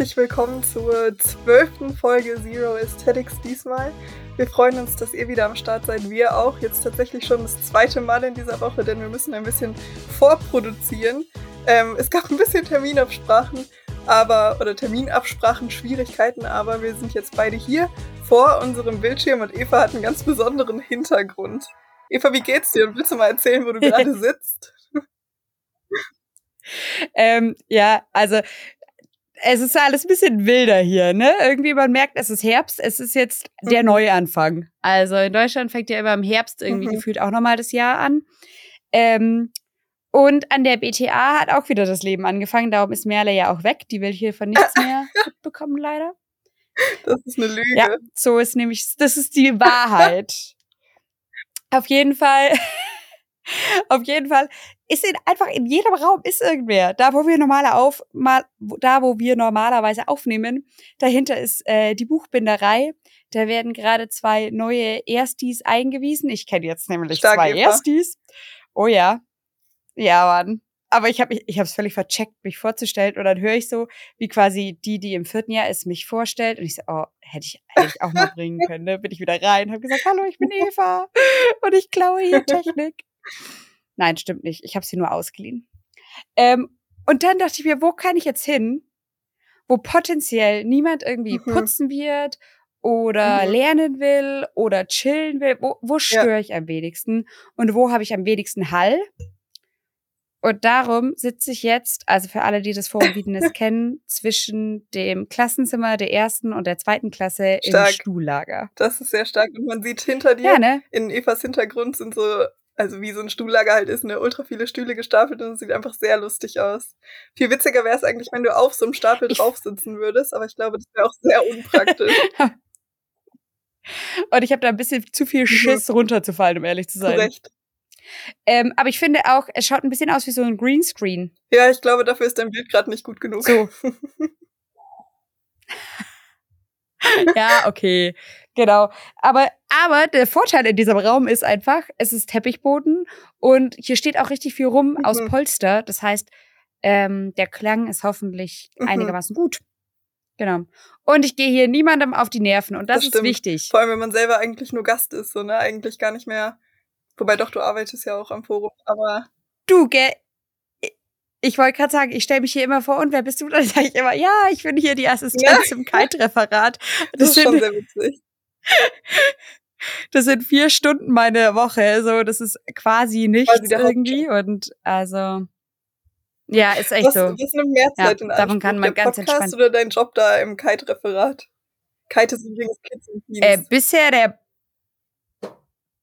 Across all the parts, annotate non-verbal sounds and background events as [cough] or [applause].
herzlich willkommen zur zwölften Folge Zero Aesthetics diesmal. Wir freuen uns, dass ihr wieder am Start seid. Wir auch. Jetzt tatsächlich schon das zweite Mal in dieser Woche, denn wir müssen ein bisschen vorproduzieren. Ähm, es gab ein bisschen Terminabsprachen, aber oder Terminabsprachen, Schwierigkeiten, aber wir sind jetzt beide hier vor unserem Bildschirm und Eva hat einen ganz besonderen Hintergrund. Eva, wie geht's dir? Und willst du mal erzählen, wo du [laughs] gerade sitzt? ähm, ja, also es ist alles ein bisschen wilder hier, ne? Irgendwie man merkt, es ist Herbst, es ist jetzt der mhm. Neuanfang. Also in Deutschland fängt ja immer im Herbst irgendwie mhm. gefühlt auch nochmal das Jahr an. Ähm, und an der BTA hat auch wieder das Leben angefangen. Darum ist Merle ja auch weg. Die will hier von nichts mehr [laughs] mitbekommen, leider. Das ist eine Lüge. Ja, so ist nämlich, das ist die Wahrheit. Auf jeden Fall, auf jeden Fall ist in, einfach in jedem Raum ist irgendwer. Da, wo wir normale auf, mal, da, wo wir normalerweise aufnehmen, dahinter ist äh, die Buchbinderei. Da werden gerade zwei neue Erstis eingewiesen. Ich kenne jetzt nämlich Stark zwei Eva. Erstis. Oh ja. Ja, Mann. Aber ich habe ich es völlig vercheckt, mich vorzustellen. Und dann höre ich so, wie quasi die, die im vierten Jahr ist, mich vorstellt. Und ich so, oh, hätte ich, hätte ich auch mal [laughs] bringen können. Ne? Bin ich wieder rein, habe gesagt, hallo, ich bin [laughs] Eva. Und ich klaue hier Technik. Nein, stimmt nicht. Ich habe sie nur ausgeliehen. Ähm, und dann dachte ich mir, wo kann ich jetzt hin, wo potenziell niemand irgendwie mhm. putzen wird oder mhm. lernen will oder chillen will? Wo, wo störe ja. ich am wenigsten? Und wo habe ich am wenigsten Hall? Und darum sitze ich jetzt, also für alle, die das Forum Wiedenes [laughs] kennen, zwischen dem Klassenzimmer der ersten und der zweiten Klasse stark. im Stuhllager. Das ist sehr stark. Und man sieht hinter dir, ja, ne? in Evas Hintergrund sind so also wie so ein Stuhllager halt ist, ne, ultra viele Stühle gestapelt und es sieht einfach sehr lustig aus. Viel witziger wäre es eigentlich, wenn du auf so einem Stapel drauf sitzen würdest, aber ich glaube, das wäre auch sehr unpraktisch. [laughs] und ich habe da ein bisschen zu viel mhm. Schiss runterzufallen, um ehrlich zu sein. Recht. Ähm, aber ich finde auch, es schaut ein bisschen aus wie so ein Greenscreen. Ja, ich glaube, dafür ist dein Bild gerade nicht gut genug. So. [laughs] [laughs] ja, okay. Genau. Aber, aber der Vorteil in diesem Raum ist einfach, es ist Teppichboden und hier steht auch richtig viel rum mhm. aus Polster. Das heißt, ähm, der Klang ist hoffentlich mhm. einigermaßen gut. Genau. Und ich gehe hier niemandem auf die Nerven und das, das ist wichtig. Vor allem, wenn man selber eigentlich nur Gast ist, so, ne? Eigentlich gar nicht mehr. Wobei doch, du arbeitest ja auch am Forum, aber. Du, gell? Ich wollte gerade sagen, ich stelle mich hier immer vor, und wer bist du? [laughs] Dann sage ich immer, ja, ich bin hier die Assistenz ja. im Kite-Referat. Das, das ist schon sehr witzig. [laughs] Das sind vier Stunden meine Woche, so das ist quasi nichts quasi irgendwie und also ja, ist echt was, so. Was nimmt mehr Zeit ja, in Davon kann man der ganz Podcast entspannt. oder dein Job da im Kite-Referat? Kite ist übrigens Kids und Teens. Äh, bisher der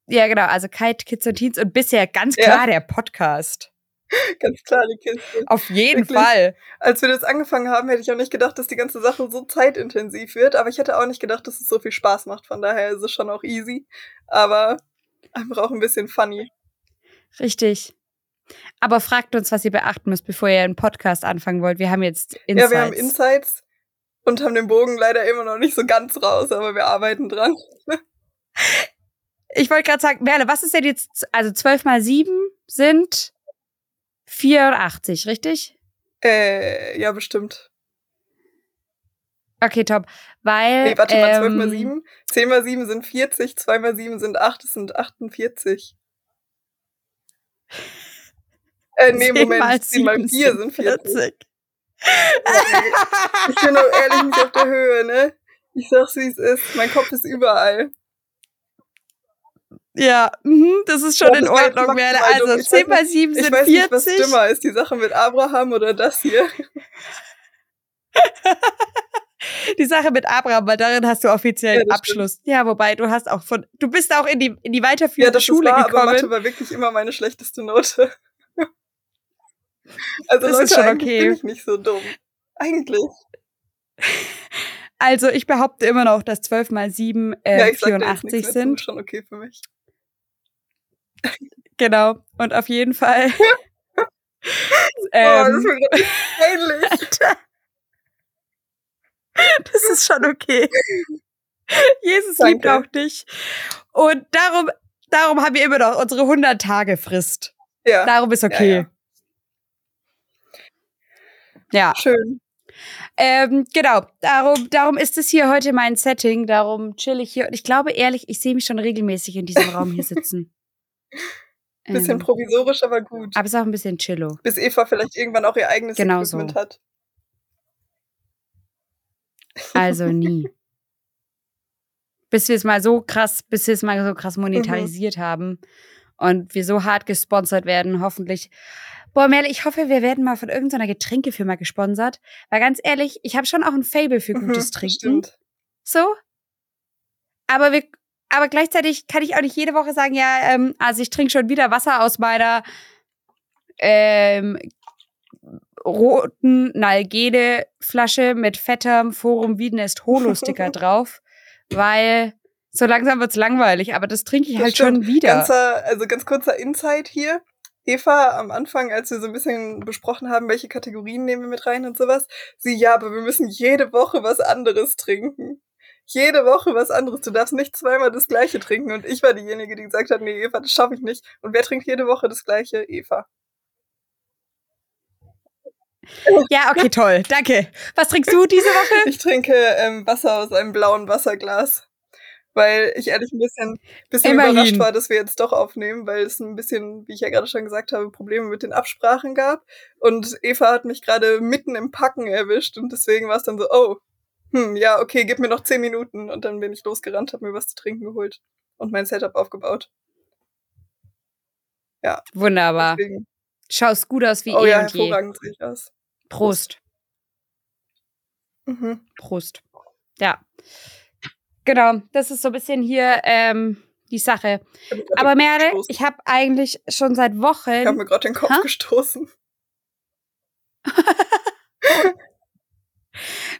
ja, genau, also Kite, Kids und Teens und bisher ganz klar ja. der Podcast. [laughs] Ganz klar die Kiste. Auf jeden Wirklich. Fall. Als wir das angefangen haben, hätte ich auch nicht gedacht, dass die ganze Sache so zeitintensiv wird. Aber ich hätte auch nicht gedacht, dass es so viel Spaß macht. Von daher ist es schon auch easy. Aber einfach auch ein bisschen funny. Richtig. Aber fragt uns, was ihr beachten müsst, bevor ihr einen Podcast anfangen wollt. Wir haben jetzt Insights. Ja, wir haben Insights und haben den Bogen leider immer noch nicht so ganz raus, aber wir arbeiten dran. ich wollte gerade sagen, Merle, was ist denn jetzt, also 12 mal 7 sind 84, richtig? Äh, ja, bestimmt. Okay, top. Weil. Nee, warte mal, 12 mal 7. 10 mal 7 sind 40, 2 mal 7 sind 8, das sind 48. Äh, nee, Moment, 10 mal 4 sind 40. 40. ich bin doch ehrlich nicht auf der Höhe, ne? Ich sag's, wie es ist. Mein Kopf ist überall. Ja, mh, das ist schon ja, in Ordnung, Merle. Also 10 mal 7 sind 40. Ich weiß nicht, was dümmer ist, die Sache mit Abraham oder das hier. [laughs] die Sache mit Abraham, weil darin hast du offiziell ja, Abschluss. Stimmt. Ja, wobei du hast auch von, du bist auch in die, in die weiterführende ja, das Schule war, gekommen. Aber Mathe war wirklich immer meine schlechteste Note. [laughs] also das Leute, ist schon okay. bin ich nicht so dumm. Eigentlich. [laughs] Also ich behaupte immer noch, dass 12 mal 7 äh, ja, 84 sind. Das ist schon okay für mich. Genau. Und auf jeden Fall. [laughs] [laughs] ähm, oh, das ist mir peinlich. [laughs] das ist schon okay. Jesus Danke. liebt auch dich. Und darum, darum haben wir immer noch unsere 100 Tage Frist. Ja. Darum ist okay. Ja. ja. ja. Schön. Ähm, genau, darum, darum ist es hier heute mein Setting, darum chill ich hier. Und ich glaube ehrlich, ich sehe mich schon regelmäßig in diesem Raum hier sitzen. [laughs] Bisschen ähm, provisorisch, aber gut. Aber es ist auch ein bisschen chillo. Bis Eva vielleicht irgendwann auch ihr eigenes genau Equipment so. hat. Also nie. [laughs] bis wir es mal so krass, bis wir es mal so krass monetarisiert mhm. haben und wir so hart gesponsert werden, hoffentlich. Boah, Merle, ich hoffe, wir werden mal von irgendeiner Getränkefirma gesponsert. Weil ganz ehrlich, ich habe schon auch ein Fable für Mhm, gutes Trinken. stimmt. So. Aber wir, aber gleichzeitig kann ich auch nicht jede Woche sagen, ja, ähm, also ich trinke schon wieder Wasser aus meiner ähm, roten Nalgene-Flasche mit fettem Forum Wiedenest Holo-Sticker [laughs] drauf, weil so langsam wird's langweilig, aber das trinke ich Das halt stimmt. schon wieder. Ganzer, also ganz kurzer Insight hier. Eva am Anfang, als wir so ein bisschen besprochen haben, welche Kategorien nehmen wir mit rein und sowas, sie, ja, aber wir müssen jede Woche was anderes trinken. Jede Woche was anderes. Du darfst nicht zweimal das gleiche trinken. Und ich war diejenige, die gesagt hat, nee, Eva, das schaffe ich nicht. Und wer trinkt jede Woche das gleiche? Eva. Ja, okay, toll. Danke. Was trinkst du diese Woche? Ich trinke ähm, Wasser aus einem blauen Wasserglas. Weil ich ehrlich ein bisschen, bisschen Immerhin. überrascht war, dass wir jetzt doch aufnehmen, weil es ein bisschen, wie ich ja gerade schon gesagt habe, Probleme mit den Absprachen gab. Und Eva hat mich gerade mitten im Packen erwischt und deswegen war es dann so, oh, hm, ja, okay, gib mir noch zehn Minuten. Und dann bin ich losgerannt, habe mir was zu trinken geholt und mein Setup aufgebaut. Ja, Wunderbar. deswegen. Schaust gut aus wie Oh eh ja, und je. hervorragend sehe ich aus. Prost. Mhm. Prost. Ja. Genau, das ist so ein bisschen hier ähm, die Sache. Aber Merle, gestoßen. ich habe eigentlich schon seit Ich habe Wochen. mir gerade den Kopf Hä? gestoßen. [laughs]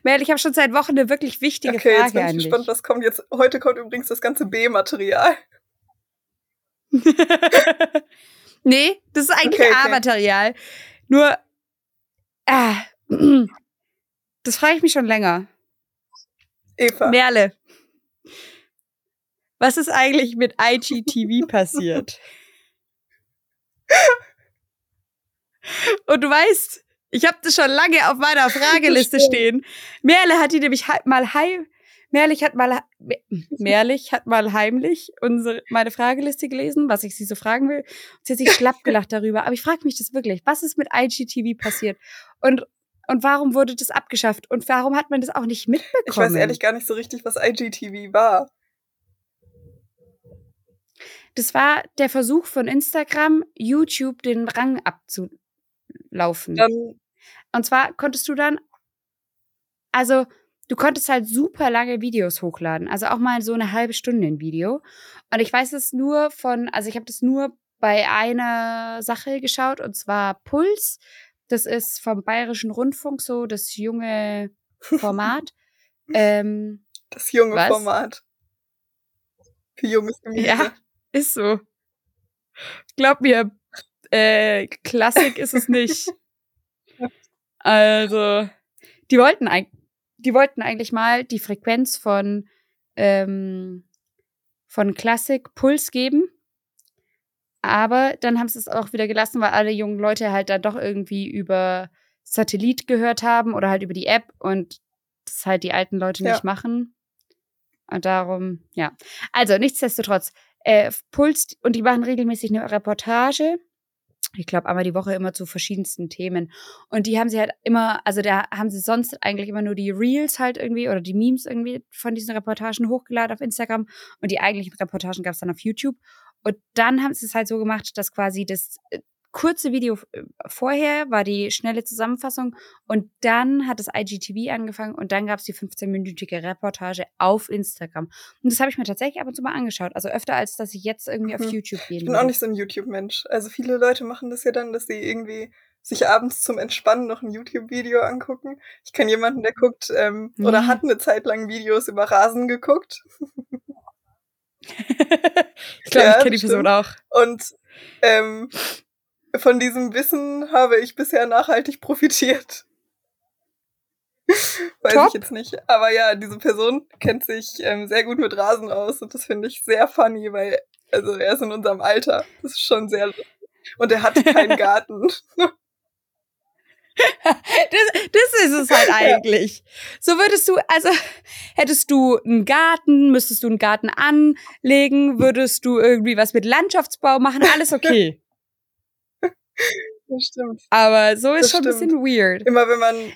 Merle, ich habe schon seit Wochen eine wirklich wichtige Okay, jetzt Frage bin ich an gespannt, dich. was kommt jetzt. Heute kommt übrigens das ganze B-Material. [laughs] nee, das ist eigentlich Okay, okay. A-Material. Nur, äh, [clears throat] das frage ich mich schon länger. Eva. Merle, was ist eigentlich mit IGTV [laughs] passiert? Und du weißt, ich habe das schon lange auf meiner [laughs] Frageliste stehen. Merle hat die nämlich mal heim. Merlich hat mal Me- [laughs] Merlich hat mal heimlich unsere, meine Frageliste gelesen, was ich sie so fragen will. Und sie hat sich schlapp gelacht darüber. Aber ich frage mich das wirklich. Was ist mit IGTV passiert? Und, und warum wurde das abgeschafft? Und warum hat man das auch nicht mitbekommen? Ich weiß ehrlich gar nicht so richtig, was IGTV war. Das war der Versuch von Instagram, YouTube den Rang abzulaufen. Dann, Und zwar konntest du dann, also du konntest halt super lange Videos hochladen, also auch mal so eine halbe Stunde ein Video. Und ich weiß es nur von, also ich habe das nur bei einer Sache geschaut und zwar Puls. Das ist vom Bayerischen Rundfunk so das junge Format. [laughs] ähm, das junge Was? Format. Für junges Gemüse. Ja, ist so. Glaub mir, äh, Klassik ist es nicht. Also, die wollten, die wollten eigentlich mal die Frequenz von, ähm, von Klassik Puls geben. Aber dann haben sie es auch wieder gelassen, weil alle jungen Leute halt dann doch irgendwie über Satellit gehört haben oder halt über die App und das halt die alten Leute Ja. nicht machen. Und darum, ja. Also, nichtsdestotrotz, äh, Puls, und die machen regelmäßig eine Reportage. Ich glaube, einmal die Woche immer zu verschiedensten Themen. Und die haben sie halt immer, also da haben sie sonst eigentlich immer nur die Reels halt irgendwie oder die Memes irgendwie von diesen Reportagen hochgeladen auf Instagram. Und die eigentlichen Reportagen gab es dann auf YouTube. Und dann haben sie es halt so gemacht, dass quasi das äh, kurze Video äh, vorher war die schnelle Zusammenfassung und dann hat das IGTV angefangen und dann gab es die 15-minütige Reportage auf Instagram. Und das habe ich mir tatsächlich ab und zu mal angeschaut. Also öfter, als dass ich jetzt irgendwie auf Mhm. YouTube gehen Ich bin auch nicht so ein YouTube-Mensch. Also viele Leute machen das ja dann, dass sie irgendwie sich abends zum Entspannen noch ein YouTube-Video angucken. Ich kenne jemanden, der guckt ähm, oder Nee. hat eine Zeit lang Videos über Rasen geguckt. [laughs] ich glaube, Ja, ich kenne die Person auch. Und ähm, von diesem Wissen habe ich bisher nachhaltig profitiert. [laughs] Weiß Top. ich jetzt nicht. Aber ja, diese Person kennt sich ähm, sehr gut mit Rasen aus und das finde ich sehr funny, weil, also er ist in unserem Alter. Das ist schon sehr. Und er hat [laughs] keinen Garten. [laughs] das, das ist es halt eigentlich. Ja. So würdest du, also hättest du einen Garten, müsstest du einen Garten anlegen, würdest du irgendwie was mit Landschaftsbau machen, alles okay. Das stimmt. Aber so ist das schon stimmt. ein bisschen weird. Immer wenn man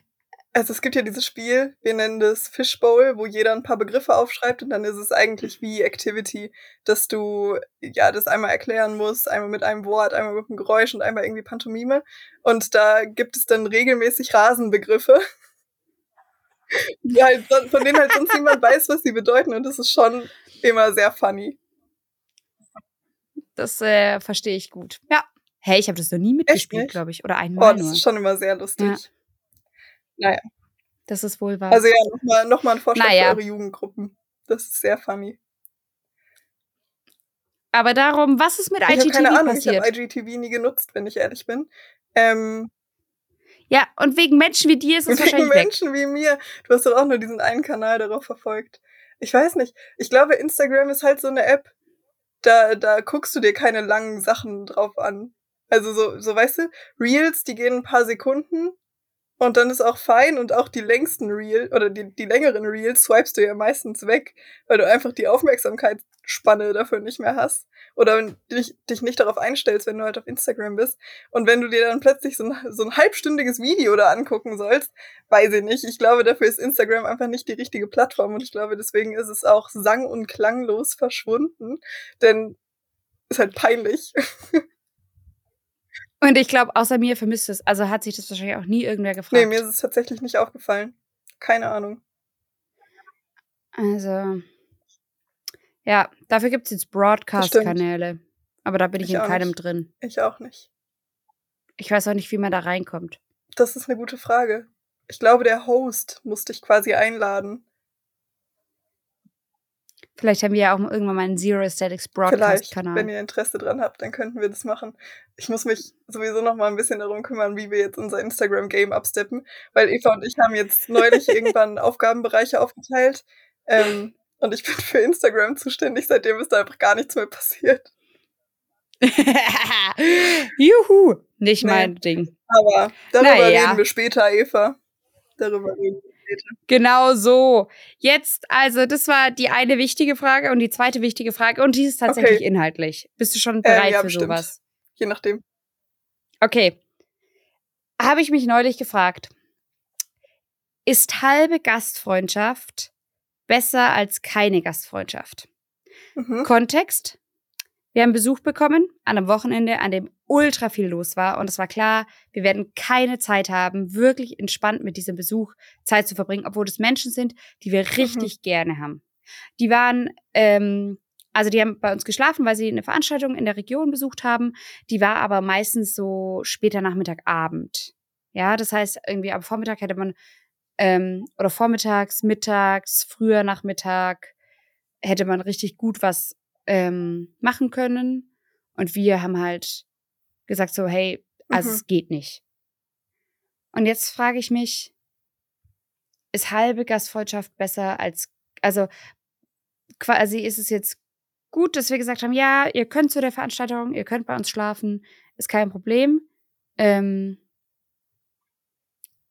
also es gibt ja dieses Spiel, wir nennen das Fishbowl, wo jeder ein paar Begriffe aufschreibt und dann ist es eigentlich wie Activity, dass du ja das einmal erklären musst, einmal mit einem Wort, einmal mit einem Geräusch und einmal irgendwie Pantomime. Und da gibt es dann regelmäßig Rasenbegriffe, halt, von denen halt sonst niemand [laughs] weiß, was sie bedeuten und das ist schon immer sehr funny. Das äh, verstehe ich gut. Ja. Hey, ich habe das noch nie mitgespielt, glaube ich. Oder einmal. Oh, das ist schon immer sehr lustig. Ja. Naja. Das ist wohl wahr. Also ja, nochmal noch mal ein Vorschlag naja. für eure Jugendgruppen. Das ist sehr funny. Aber darum, was ist mit ich IGTV keine Ahnung, passiert? Ich habe IGTV nie genutzt, wenn ich ehrlich bin. Ähm, ja, und wegen Menschen wie dir ist es wahrscheinlich Wegen Menschen wie mir. Du hast doch auch nur diesen einen Kanal darauf verfolgt. Ich weiß nicht. Ich glaube, Instagram ist halt so eine App, da, da guckst du dir keine langen Sachen drauf an. Also so, so weißt du, Reels, die gehen ein paar Sekunden und dann ist auch fein und auch die längsten Reels oder die, die längeren Reels swipest du ja meistens weg, weil du einfach die Aufmerksamkeitsspanne dafür nicht mehr hast. Oder dich, dich nicht darauf einstellst, wenn du halt auf Instagram bist. Und wenn du dir dann plötzlich so ein, so ein halbstündiges Video da angucken sollst, weiß ich nicht. Ich glaube, dafür ist Instagram einfach nicht die richtige Plattform und ich glaube, deswegen ist es auch sang- und klanglos verschwunden. Denn ist halt peinlich. [laughs] Und ich glaube, außer mir vermisst es. Also hat sich das wahrscheinlich auch nie irgendwer gefragt. Nee, mir ist es tatsächlich nicht aufgefallen. Keine Ahnung. Also. Ja, dafür gibt es jetzt Broadcast-Kanäle. Aber da bin ich, ich in keinem nicht. drin. Ich auch nicht. Ich weiß auch nicht, wie man da reinkommt. Das ist eine gute Frage. Ich glaube, der Host muss dich quasi einladen. Vielleicht haben wir ja auch irgendwann mal einen Zero Aesthetics Broadcast-Kanal. Wenn ihr Interesse dran habt, dann könnten wir das machen. Ich muss mich sowieso noch mal ein bisschen darum kümmern, wie wir jetzt unser Instagram-Game absteppen, weil Eva und ich haben jetzt neulich [laughs] irgendwann Aufgabenbereiche aufgeteilt. Ähm, und ich bin für Instagram zuständig, seitdem ist da einfach gar nichts mehr passiert. [laughs] Juhu, nicht nee. mein Ding. Aber darüber naja. reden wir später, Eva. Darüber reden wir bitte. Genau so. Jetzt, also, das war die eine wichtige Frage und die zweite wichtige Frage und die ist tatsächlich okay. inhaltlich. Bist du schon bereit ähm, ja, für bestimmt. sowas? Je nachdem. Okay. Habe ich mich neulich gefragt. Ist halbe Gastfreundschaft besser als keine Gastfreundschaft? Mhm. Kontext. Wir haben Besuch bekommen an einem Wochenende, an dem ultra viel los war. Und es war klar, wir werden keine Zeit haben, wirklich entspannt mit diesem Besuch Zeit zu verbringen, obwohl es Menschen sind, die wir mhm. richtig mhm. gerne haben. Die waren, ähm, also die haben bei uns geschlafen, weil sie eine Veranstaltung in der Region besucht haben. Die war aber meistens so später Nachmittag, Abend. Ja, das heißt, irgendwie am Vormittag hätte man, ähm, oder vormittags, mittags, früher Nachmittag, hätte man richtig gut was ähm, machen können. Und wir haben halt gesagt so, hey, also mhm. es geht nicht. Und jetzt frage ich mich, ist halbe Gastfreundschaft besser als, also quasi ist es jetzt gut, dass wir gesagt haben, ja, ihr könnt zu der Veranstaltung, ihr könnt bei uns schlafen, ist kein Problem. Ähm,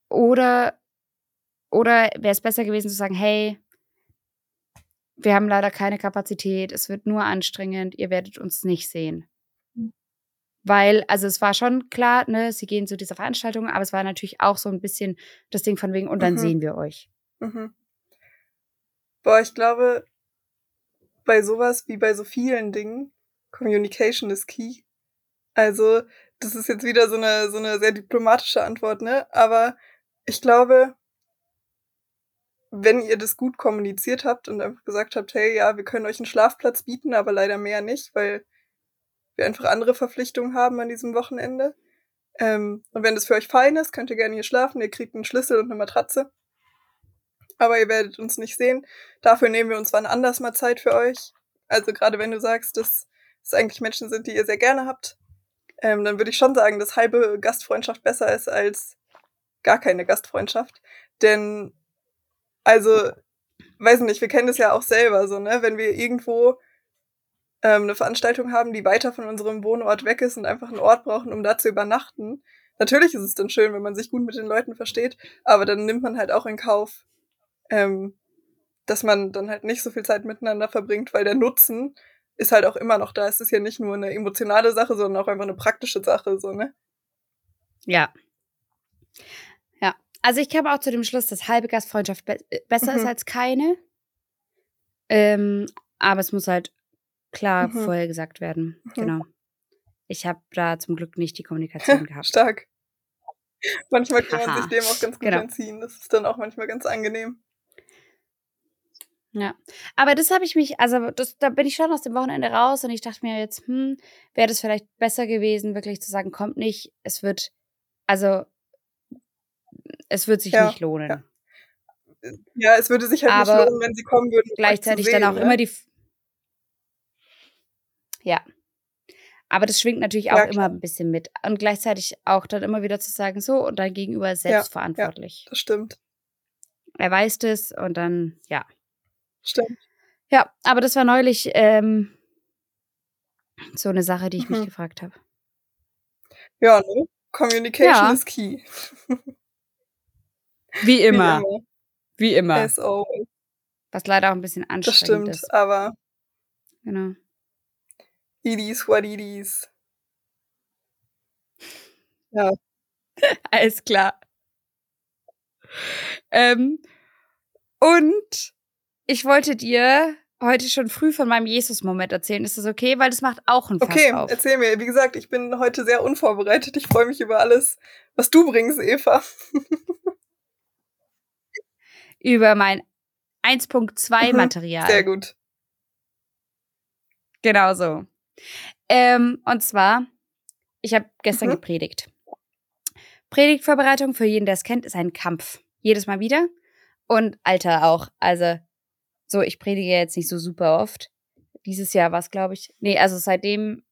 oder oder wäre es besser gewesen zu sagen, hey, wir haben leider keine Kapazität, es wird nur anstrengend, ihr werdet uns nicht sehen. Weil, also es war schon klar, ne, sie gehen zu dieser Veranstaltung, aber es war natürlich auch so ein bisschen das Ding von wegen, und dann mhm. sehen wir euch. Mhm. Boah, ich glaube, bei sowas wie bei so vielen Dingen, Communication ist key. Also, das ist jetzt wieder so eine, so eine sehr diplomatische Antwort, ne? Aber ich glaube, wenn ihr das gut kommuniziert habt und einfach gesagt habt, hey, ja, wir können euch einen Schlafplatz bieten, aber leider mehr nicht, weil wir einfach andere Verpflichtungen haben an diesem Wochenende. Ähm, und wenn das für euch fein ist, könnt ihr gerne hier schlafen. Ihr kriegt einen Schlüssel und eine Matratze. Aber ihr werdet uns nicht sehen. Dafür nehmen wir uns wann anders mal Zeit für euch. Also gerade wenn du sagst, dass es eigentlich Menschen sind, die ihr sehr gerne habt, ähm, dann würde ich schon sagen, dass halbe Gastfreundschaft besser ist als gar keine Gastfreundschaft. Denn also, weiß nicht, wir kennen das ja auch selber so, ne? Wenn wir irgendwo ähm, eine Veranstaltung haben, die weiter von unserem Wohnort weg ist und einfach einen Ort brauchen, um da zu übernachten, natürlich ist es dann schön, wenn man sich gut mit den Leuten versteht, aber dann nimmt man halt auch in Kauf, ähm, dass man dann halt nicht so viel Zeit miteinander verbringt, weil der Nutzen ist halt auch immer noch da. Es ist ja nicht nur eine emotionale Sache, sondern auch einfach eine praktische Sache, so, ne? Ja. Ja. Also ich komme auch zu dem Schluss, dass halbe Gastfreundschaft be besser mhm. ist als keine. Ähm, aber es muss halt klar mhm. vorher gesagt werden. Mhm. Genau. Ich habe da zum Glück nicht die [laughs] Kommunikation gehabt. Stark. Manchmal kann man sich dem auch ganz gut genau. entziehen. Das ist dann auch manchmal ganz angenehm. Ja, aber das habe ich mich, also das, da bin ich schon aus dem Wochenende raus und ich dachte mir jetzt, hm, wäre das vielleicht besser gewesen, wirklich zu sagen, kommt nicht, es wird, also es wird sich ja, nicht lohnen. Ja. ja. es würde sich halt aber nicht lohnen, wenn sie kommen würden. Gleichzeitig sehen, dann auch ne? immer die. Ja. Aber das schwingt natürlich auch ja, immer ein bisschen mit. Und gleichzeitig auch dann immer wieder zu sagen, so, und dein Gegenüber ist selbstverantwortlich. Ja, das stimmt. Er weiß das und dann, ja. Stimmt. Ja, aber das war neulich ähm, so eine Sache, die ich mhm. mich gefragt habe. Ja, ne? Communication ja. is key. [laughs] Wie immer. Wie immer. As always. Was leider auch ein bisschen anstrengend das stimmt, ist. aber. Genau. It is what it is. Ja. [laughs] Alles klar. Ähm, und ich wollte dir heute schon früh von meinem Jesus-Moment erzählen. Ist das okay? Weil das macht auch einen Fass Okay, auf. erzähl mir. Wie gesagt, ich bin heute sehr unvorbereitet. Ich freue mich über alles, was du bringst, Eva. [laughs] über mein 1.2 mhm, Material. Sehr gut. Genau so. Ähm, und zwar, ich habe gestern mhm. gepredigt. Predigtvorbereitung für jeden, der es kennt, ist ein Kampf. Jedes Mal wieder. Und Alter auch. Also so, ich predige jetzt nicht so super oft. Dieses Jahr war es, glaube ich. Nee, also seitdem,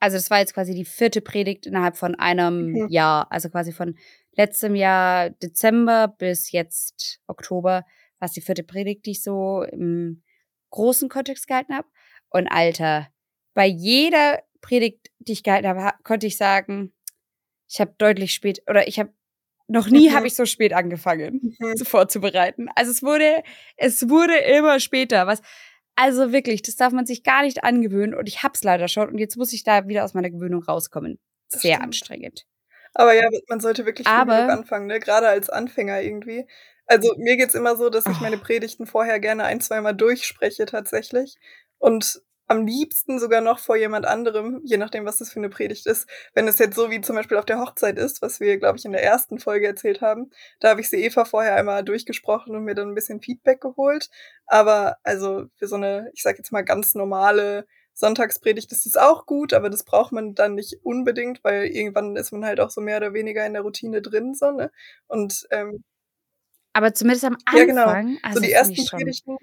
also das war jetzt quasi die vierte Predigt innerhalb von einem mhm. Jahr. Also quasi von letztem Jahr Dezember bis jetzt Oktober war es die vierte Predigt, die ich so im großen Kontext gehalten habe. Und Alter, bei jeder Predigt, die ich gehalten habe, konnte ich sagen, ich habe deutlich spät oder ich habe noch nie mhm. habe ich so spät angefangen, mhm. vorzubereiten. Also es wurde, es wurde immer später. Was, also wirklich, das darf man sich gar nicht angewöhnen. Und ich hab's leider schon. Und jetzt muss ich da wieder aus meiner Gewöhnung rauskommen. Sehr anstrengend. Aber ja, man sollte wirklich Aber, anfangen, ne? Gerade als Anfänger irgendwie. Also mir geht's immer so, dass ich oh. meine Predigten vorher gerne ein, zweimal durchspreche tatsächlich. Und am liebsten sogar noch vor jemand anderem, je nachdem, was das für eine Predigt ist. Wenn es jetzt so wie zum Beispiel auf der Hochzeit ist, was wir, glaube ich, in der ersten Folge erzählt haben, da habe ich sie Eva vorher einmal durchgesprochen und mir dann ein bisschen Feedback geholt. Aber also für so eine, ich sag jetzt mal, ganz normale Sonntagspredigt ist es auch gut, aber das braucht man dann nicht unbedingt, weil irgendwann ist man halt auch so mehr oder weniger in der Routine drin, so, ne? Und ähm, aber zumindest am Anfang. Ja, genau. Also so die ersten Predigten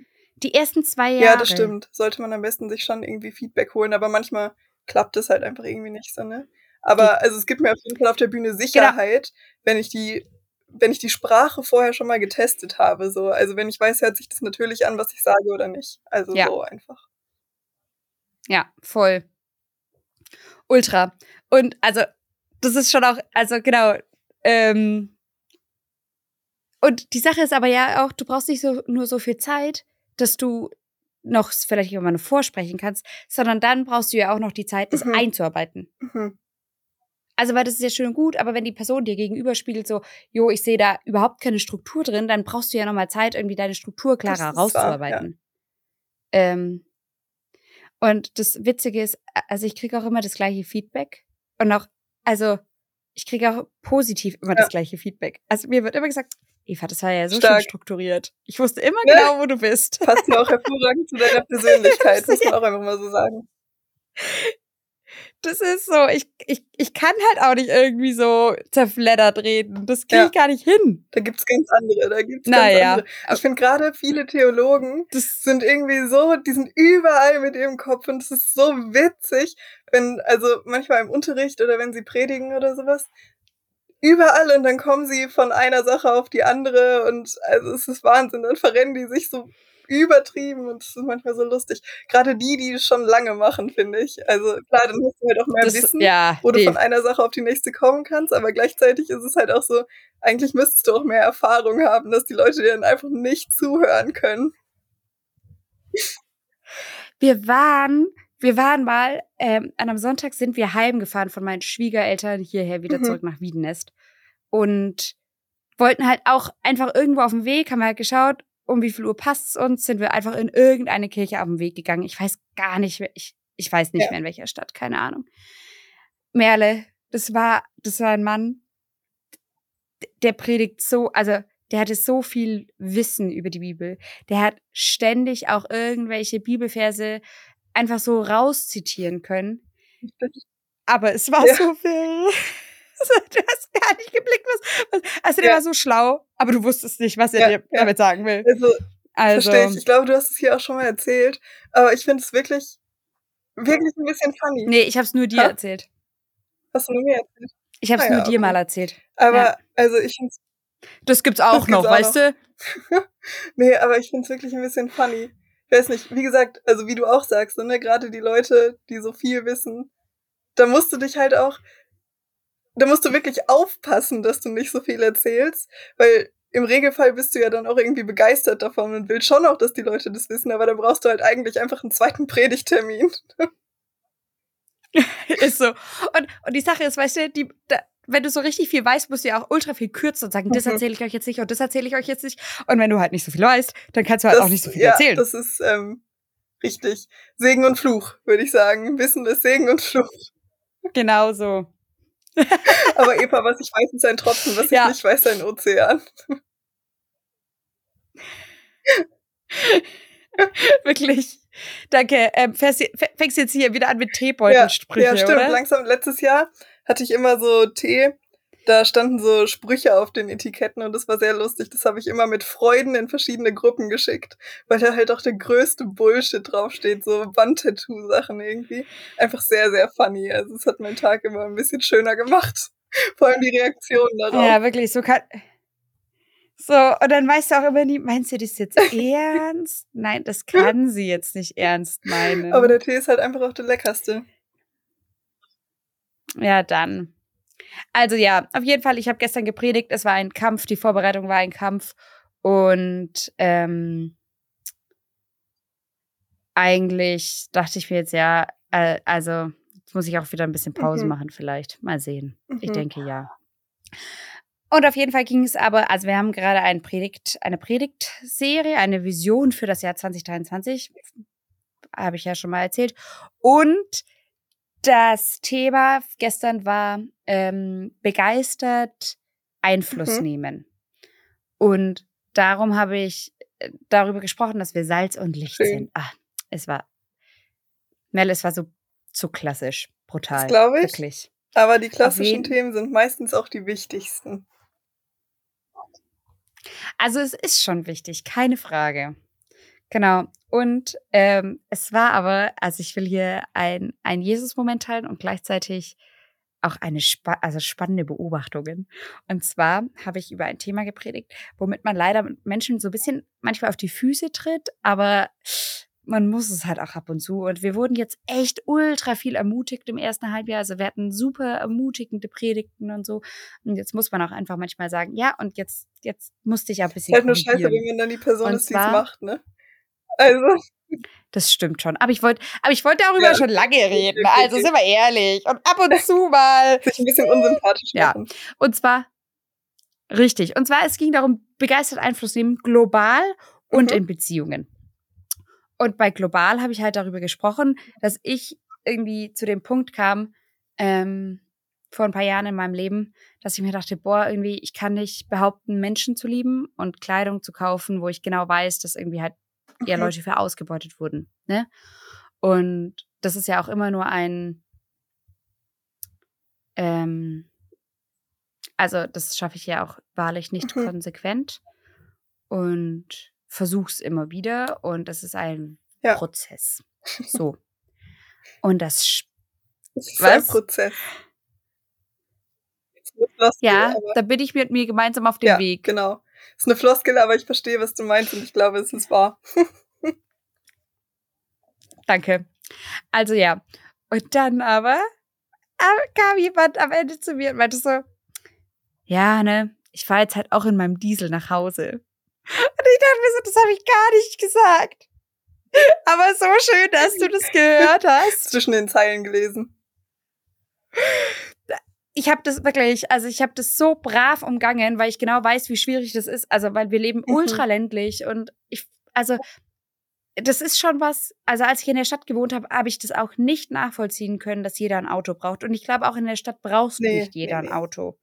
die ersten zwei Jahre. Ja, das stimmt. Sollte man am besten sich schon irgendwie Feedback holen, aber manchmal klappt es halt einfach irgendwie nicht so, ne? Aber also es gibt mir auf jeden Fall auf der Bühne genau. Sicherheit, genau. wenn ich die wenn ich die Sprache vorher schon mal getestet habe, so. Also wenn ich weiß, hört sich das natürlich an, was ich sage oder nicht. Also ja. so einfach. Ja, voll. Ultra. Und also, das ist schon auch, also genau, ähm, und die Sache ist aber ja auch, du brauchst nicht so nur so viel Zeit, dass du noch vielleicht jemanden vorsprechen kannst, sondern dann brauchst du ja auch noch die Zeit, das mhm. einzuarbeiten. Mhm. Also, weil das ist ja schön und gut, aber wenn die Person dir gegenüber spiegelt, so, jo, ich sehe da überhaupt keine Struktur drin, dann brauchst du ja nochmal Zeit, irgendwie deine Struktur klarer rauszuarbeiten. Ja. Ähm, und das Witzige ist, also ich kriege auch immer das gleiche Feedback. Und auch, also ich kriege auch positiv immer ja. das gleiche Feedback. Also mir wird immer gesagt, Eva, das war ja so Stark. schön strukturiert. Ich wusste immer ne? genau, wo du bist. Passt ja auch hervorragend zu deiner [laughs] Persönlichkeit, muss man auch einfach mal so sagen. Das ist so, ich, ich, ich kann halt auch nicht irgendwie so zerfleddert reden. Das kriege ich ja. gar nicht hin. Da gibt's ganz andere, da gibt's naja. ganz andere. Ich finde gerade viele Theologen, das sind irgendwie so, die sind überall mit ihrem Kopf und es ist so witzig, wenn, also manchmal im Unterricht oder wenn sie predigen oder sowas, überall und dann kommen sie von einer Sache auf die andere und also es ist Wahnsinn. Dann verrennen die sich so übertrieben und es ist manchmal so lustig. Gerade die, die es schon lange machen, finde ich. Also klar, dann hast du halt auch mehr Das, Wissen, ja, wo du von einer Sache auf die nächste kommen kannst, aber gleichzeitig ist es halt auch so, eigentlich müsstest du auch mehr Erfahrung haben, dass die Leute dir dann einfach nicht zuhören können. wir waren, wir waren mal, ähm, an einem Sonntag sind wir heimgefahren von meinen Schwiegereltern hierher wieder Mhm. zurück nach Wiedenest. Und wollten halt auch einfach irgendwo auf dem Weg, haben wir halt geschaut, um wie viel Uhr passt es uns, sind wir einfach in irgendeine Kirche auf dem Weg gegangen. Ich weiß gar nicht, ich, ich weiß nicht Ja. mehr in welcher Stadt, keine Ahnung. Merle, das war, das war ein Mann, der predigt so, also der hatte so viel Wissen über die Bibel. Der hat ständig auch irgendwelche Bibelverse einfach so rauszitieren können. Aber es war Ja. so viel. [laughs] Du hast gar nicht geblickt, was. was also, der Ja. war so schlau, aber du wusstest nicht, was er Ja, dir damit sagen will. Also, Also, verstehe ich. Ich glaube, du hast es hier auch schon mal erzählt, aber ich finde es wirklich, wirklich ein bisschen funny. nee, ich hab's nur dir Ha? erzählt. Hast du nur mir erzählt? Ich hab's Ah ja, nur dir okay. mal erzählt. Aber, also ich finde Das gibt's auch Das gibt's noch, auch weißt du? [laughs] Nee, aber ich find's wirklich ein bisschen funny. Weiß nicht, wie gesagt, also wie du auch sagst, ne, gerade die Leute, die so viel wissen, da musst du dich halt auch, da musst du wirklich aufpassen, dass du nicht so viel erzählst, weil im Regelfall bist du ja dann auch irgendwie begeistert davon und willst schon auch, dass die Leute das wissen, aber dann brauchst du halt eigentlich einfach einen zweiten Predigtermin. [laughs] ist so. Und, und die Sache ist, weißt du, die, da, wenn du so richtig viel weißt, musst du ja auch ultra viel kürzen und sagen, das Mhm. erzähle ich euch jetzt nicht und das erzähle ich euch jetzt nicht. Und wenn du halt nicht so viel weißt, dann kannst du halt Das- auch nicht so viel ja, erzählen. Das ist ähm, richtig. Segen und Fluch, würde ich sagen. Wissen ist Segen und Fluch. Genau so. [laughs] Aber Eva, was ich weiß, ist ein Tropfen, was Ja. ich nicht weiß, ein Ozean. [laughs] Wirklich. Danke. Ähm, fährst, f- fängst jetzt hier wieder an mit Ja, Teebeutelsprüche, ja, stimmt. oder? Langsam, letztes Jahr hatte ich immer so Tee. Da standen so Sprüche auf den Etiketten und das war sehr lustig. Das habe ich immer mit Freuden in verschiedene Gruppen geschickt, weil da halt auch der größte Bullshit draufsteht, so Wandtattoo-Sachen irgendwie. Einfach sehr, sehr funny. Also es hat meinen Tag immer ein bisschen schöner gemacht. [laughs] Vor allem die Reaktionen darauf. Ja, wirklich, so kann. So, und dann weißt du auch immer nie, meinst du das jetzt [laughs] ernst? Nein, das kann sie jetzt nicht ernst meinen. Aber der Tee ist halt einfach auch der leckerste. Ja, dann. Also ja, auf jeden Fall, ich habe gestern gepredigt, es war ein Kampf, die Vorbereitung war ein Kampf und ähm, eigentlich dachte ich mir jetzt ja, äh, also jetzt muss ich auch wieder ein bisschen Pause Mhm. machen vielleicht. Mal sehen. Ich Mhm. denke ja. Und auf jeden Fall ging es aber, also wir haben gerade ein Predigt, eine Predigtserie, eine Vision für das Jahr 2023, habe ich ja schon mal erzählt. Und das Thema gestern war ähm, begeistert Einfluss Mhm. nehmen. Und darum habe ich äh, darüber gesprochen, dass wir Salz und Licht Schön. sind. Ah, es war, Mel, es war so, so klassisch, brutal. glaub ich. Wirklich. Aber die klassischen Themen sind meistens auch die wichtigsten. Also es ist schon wichtig, keine Frage. Genau. Und ähm, es war aber, also ich will hier ein, ein Jesus-Moment teilen und gleichzeitig auch eine spa also spannende Beobachtungen. Und zwar habe ich über ein Thema gepredigt, womit man leider Menschen so ein bisschen manchmal auf die Füße tritt, aber man muss es halt auch ab und zu. Und wir wurden jetzt echt ultra viel ermutigt im ersten Halbjahr. Also wir hatten super ermutigende Predigten und so. Und jetzt muss man auch einfach manchmal sagen, ja, und jetzt, jetzt musste ich ja ein bisschen halt nur scheiße, wenn man dann die Person Und ist, die es macht, ne? Also, Das stimmt schon. Aber ich wollte, aber ich wollte darüber Ja. schon lange reden. Also sind wir ehrlich. Und ab und [laughs] zu mal. sich ein bisschen unsympathisch Ja. Und zwar, richtig. Und zwar, es ging darum, begeistert Einfluss nehmen, global und Mhm. in Beziehungen. Und bei global habe ich halt darüber gesprochen, dass ich irgendwie zu dem Punkt kam, ähm, vor ein paar Jahren in meinem Leben, dass ich mir dachte, boah, irgendwie, ich kann nicht behaupten, Menschen zu lieben und Kleidung zu kaufen, wo ich genau weiß, dass irgendwie halt Mhm. Leute für ausgebeutet wurden. Ne? Und das ist ja auch immer nur ein, ähm, also das schaffe ich ja auch wahrlich nicht Mhm. konsequent und versuch's immer wieder und das ist ein Ja. Prozess. So. Und das, Das ist ein Was? Prozess. Wird lustig, ja, da bin ich mit mir gemeinsam auf dem ja, Weg. genau. Ist eine Floskel, aber ich verstehe, was du meinst und ich glaube, es ist wahr. [laughs] Danke. Also ja. Und dann aber kam jemand am Ende zu mir und meinte so, ja, ne, ich fahre jetzt halt auch in meinem Diesel nach Hause. Und ich dachte mir so, das habe ich gar nicht gesagt. Aber so schön, dass du das gehört hast. Zwischen den Zeilen gelesen. Ich habe das wirklich, also ich habe das so brav umgangen, weil ich genau weiß, wie schwierig das ist. Also, weil wir leben mhm. ultra ländlich und ich, also das ist schon was, also als ich in der Stadt gewohnt habe, habe ich das auch nicht nachvollziehen können, dass jeder ein Auto braucht. Und ich glaube, auch in der Stadt brauchst nee, nicht jeder nee. ein Auto.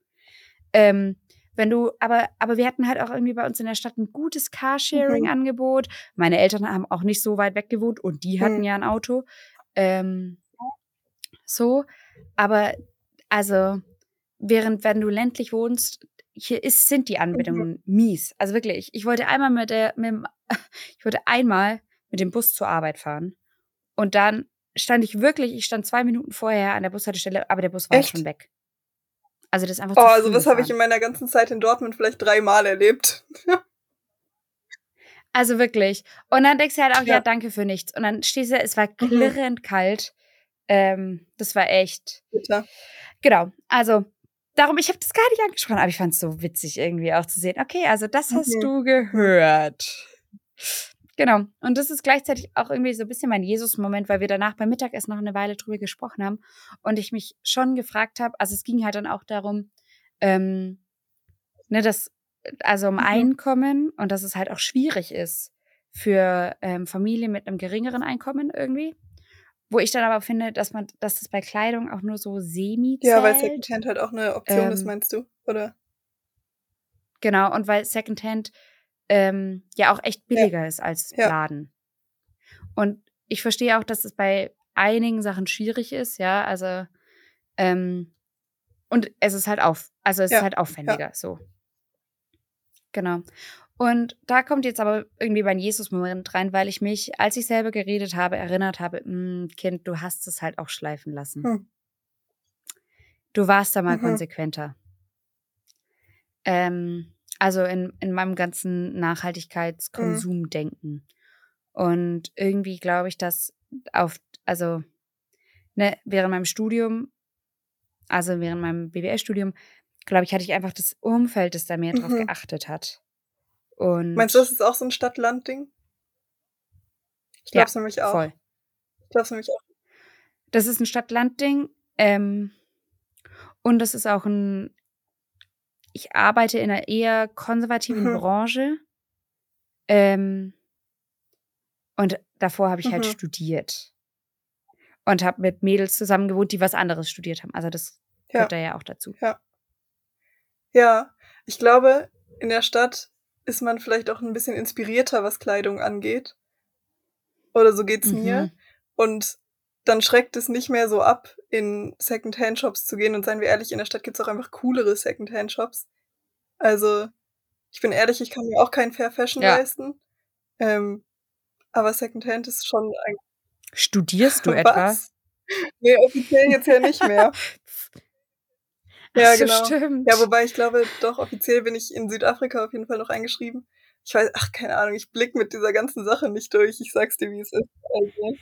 Ähm, wenn du, aber, aber wir hatten halt auch irgendwie bei uns in der Stadt ein gutes Carsharing-Angebot. Mhm. Meine Eltern haben auch nicht so weit weg gewohnt und die hatten mhm. ja ein Auto. Ähm, so, aber also, während wenn du ländlich wohnst, hier ist, sind die mhm. Anbindungen mies. Also wirklich, ich wollte einmal mit der, mit dem, [laughs] ich wollte einmal mit dem Bus zur Arbeit fahren. Und dann stand ich wirklich, ich stand zwei Minuten vorher an der Bushaltestelle, aber der Bus war Echt? schon weg. Also das ist einfach Oh, also das habe ich in meiner ganzen Zeit in Dortmund vielleicht dreimal erlebt. [laughs] also wirklich. Und dann denkst du halt auch, ja. ja. danke für nichts. Und dann stehst du, es war mhm. klirrend mhm. kalt. Ähm, das war echt. Bitte. Genau. Also darum, ich habe das gar nicht angesprochen, aber ich fand es so witzig irgendwie auch zu sehen. Okay, also das hast du gehört. Genau. Und das ist gleichzeitig auch irgendwie so ein bisschen mein Jesus-Moment, weil wir danach beim Mittagessen noch eine Weile drüber gesprochen haben und ich mich schon gefragt habe, also es ging halt dann auch darum, ähm, ne, dass, also um mhm. Einkommen und dass es halt auch schwierig ist für ähm, Familien mit einem geringeren Einkommen irgendwie. Wo ich dann aber finde, dass man, dass das bei Kleidung auch nur so semi zählt. Ja, weil Secondhand halt auch eine Option ähm, ist, meinst du, oder? Genau, und weil Secondhand ähm, ja auch echt billiger ja. ist als ja. Laden. Und ich verstehe auch, dass es bei einigen Sachen schwierig ist, ja, also ähm, und es ist halt auf, also es ja. ist halt aufwendiger, so. Genau. Und da kommt jetzt aber irgendwie mein Jesus-Moment rein, weil ich mich, als ich selber geredet habe, erinnert habe, hm, Kind, du hast es halt auch schleifen lassen. Hm. Du warst da mal mhm. konsequenter. Ähm, also in, in meinem ganzen. Nachhaltigkeitskonsumdenken. Mhm. Und irgendwie glaube ich, dass auf, also ne, während meinem Studium, also während meinem BWL-Studium, glaube ich, hatte ich einfach das Umfeld, das da mehr mhm. drauf geachtet hat. Und Meinst du, das ist auch so ein Stadt-Land-Ding? Ich glaube es ja, nämlich auch. Voll. Ich glaube es nämlich auch. Das ist ein Stadt-Land-Ding. Ähm, und das ist auch ein ich arbeite in einer eher konservativen mhm. Branche. Ähm, und davor habe ich halt mhm. halt studiert. Und habe mit Mädels zusammen gewohnt, die was anderes studiert haben. Also das ja. gehört da ja auch dazu. Ja. Ja, ich glaube, in der Stadt ist man vielleicht auch ein bisschen inspirierter, was Kleidung angeht. Oder so geht's mhm. mir. Und dann schreckt es nicht mehr so ab, in Second-Hand-Shops zu gehen. Und seien wir ehrlich, in der Stadt gibt es auch einfach coolere Second-Hand-Shops. Also, ich bin ehrlich, ich kann mir auch kein Fair Fashion ja. leisten. Ähm, aber Second-Hand ist schon ein. Studierst du [laughs] etwa? Nee, offiziell jetzt ja nicht mehr. [laughs] ja, so, genau. Stimmt. Ja, wobei ich glaube, doch, offiziell bin ich in Südafrika auf jeden Fall noch eingeschrieben. Ich weiß, ach, keine Ahnung, ich blick mit dieser ganzen Sache nicht durch. Ich sag's dir, wie es ist. Also.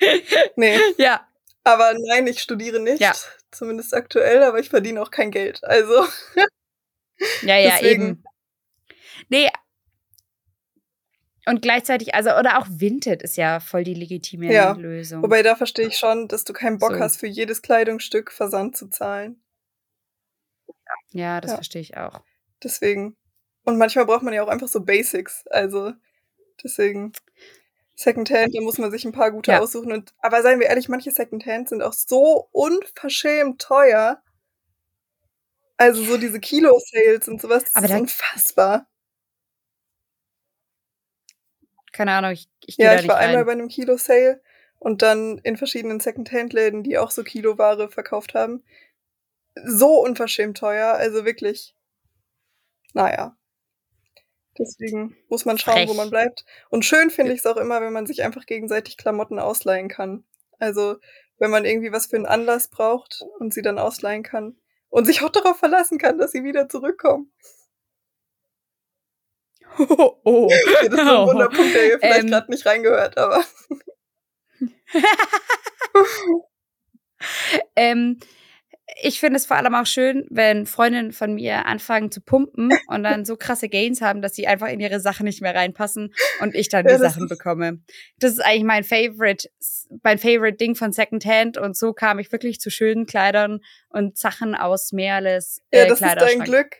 [laughs] nee. Ja. Aber nein, ich studiere nicht. Ja. Zumindest aktuell, aber ich verdiene auch kein Geld. Also. ja, ja, [laughs] Deswegen. eben. Nee. Und gleichzeitig, also, oder auch Vinted ist ja voll die legitime ja. Lösung. Wobei da verstehe ich schon, dass du keinen Bock so. hast, für jedes Kleidungsstück Versand zu zahlen. Ja, das ja. verstehe ich auch. Deswegen. Und manchmal braucht man ja auch einfach so Basics. Also, deswegen. Secondhand, da muss man sich ein paar gute ja. aussuchen. Und, aber seien wir ehrlich, manche Secondhand sind auch so unverschämt teuer. Also so diese Kilo-Sales und sowas, das aber ist unfassbar. Keine Ahnung, ich, ich gehe Ja, da ich war rein. einmal bei einem Kilo-Sale und dann in verschiedenen Secondhand-Läden, die auch so Kiloware verkauft haben. So unverschämt teuer, also wirklich. Naja. Deswegen muss man schauen, Frech. wo man bleibt. Und schön finde ich es auch immer, wenn man sich einfach gegenseitig Klamotten ausleihen kann. Also, wenn man irgendwie was für einen Anlass braucht und sie dann ausleihen kann. Und sich auch darauf verlassen kann, dass sie wieder zurückkommen. Oh, [laughs] oh. Okay, das ist ein [laughs] Wunderpunkt, der hier vielleicht Ähm. gerade nicht reingehört, aber. [laughs] ähm, ich finde es vor allem auch schön, wenn Freundinnen von mir anfangen zu pumpen und dann so krasse Gains haben, dass sie einfach in ihre Sachen nicht mehr reinpassen und ich dann Ja, die Sachen bekomme. Das ist eigentlich mein Favorite, mein Favorite Ding von Secondhand und so kam ich wirklich zu schönen Kleidern und Sachen aus Mehrles Ja, äh, das ist dein. Glück.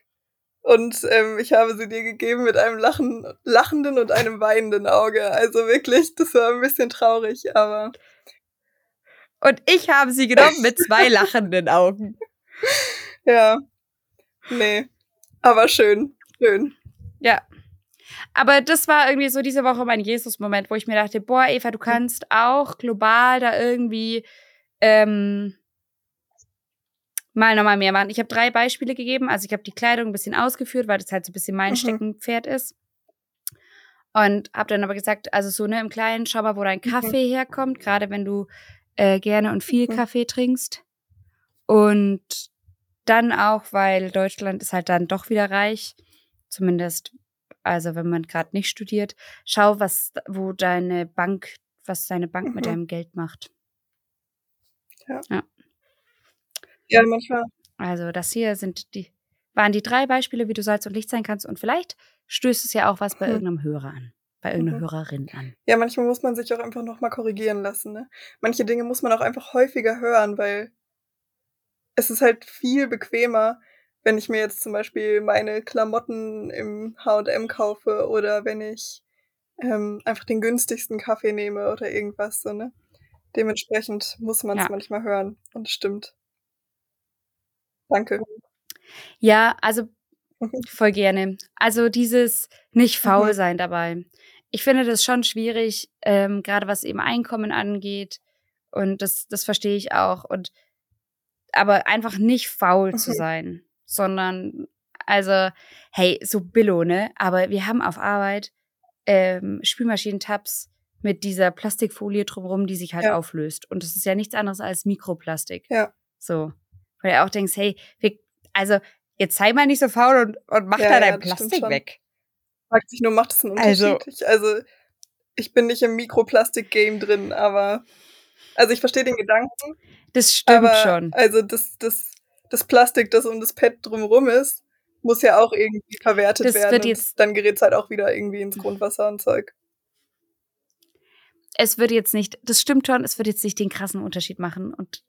Und ähm, ich habe sie dir gegeben mit einem lachen, lachenden und einem weinenden Auge. Also wirklich, das war ein bisschen traurig, aber Und ich habe sie genommen mit zwei lachenden Augen. [laughs] ja. Nee. Aber schön. Schön. Ja. Aber das war irgendwie so diese Woche mein Jesus-Moment, wo ich mir dachte, boah, Eva, du kannst auch global da irgendwie ähm, mal nochmal mehr machen. Ich habe drei Beispiele gegeben. Also ich habe die Kleidung ein bisschen ausgeführt, weil das halt so ein bisschen mein Mhm. Steckenpferd ist. Und habe dann aber gesagt, also so ne, im Kleinen, schau mal, wo dein Kaffee herkommt, gerade wenn du äh, gerne und viel Mhm. Kaffee trinkst. Und dann auch, weil Deutschland ist halt dann doch wieder reich, zumindest, also wenn man gerade nicht studiert, schau, was, wo deine Bank, was deine Bank mit Mhm. deinem Geld macht. Ja, manchmal. Also das hier sind die, waren die drei Beispiele, wie du Salz und Licht sein kannst. Und vielleicht stößt es ja auch was bei Mhm. irgendeinem Hörer an, bei irgendeiner Mhm. Hörerin an. Ja, manchmal muss man sich auch einfach nochmal korrigieren lassen. Ne? Manche Dinge muss man auch einfach häufiger hören, weil es ist halt viel bequemer, wenn ich mir jetzt zum Beispiel meine Klamotten im H&M kaufe oder wenn ich ähm, einfach den günstigsten Kaffee nehme oder irgendwas so, ne? Dementsprechend muss man es Ja. manchmal hören und es stimmt. Danke. Ja, also Mhm. voll gerne. Also dieses nicht faul Mhm. sein dabei. Ich finde das schon schwierig, ähm, gerade was eben Einkommen angeht. Und das, das verstehe ich auch. Und aber einfach nicht faul zu Mhm. sein, sondern also, hey, so Billo, ne? Aber wir haben auf Arbeit ähm, Spülmaschinentabs mit dieser Plastikfolie drumherum, die sich halt Ja. auflöst. Und das ist ja nichts anderes als Mikroplastik. Ja. So. Weil du auch denkst, hey, wir, also jetzt sei mal nicht so faul und, und mach Ja, da ja, dein stimmt Plastik weg. Fragt sich nur, macht es einen Also- Unterschied? Ich, also, ich bin nicht im Mikroplastik-Game drin, aber also ich verstehe den Gedanken, Das stimmt aber schon. also das, das, das Plastik, das um das Pad drumherum ist, muss ja auch irgendwie verwertet Das werden. wird und jetzt- dann gerät es halt auch wieder irgendwie ins Grundwasser und Zeug. Es wird jetzt nicht, das stimmt schon, es wird jetzt nicht den krassen Unterschied machen. Und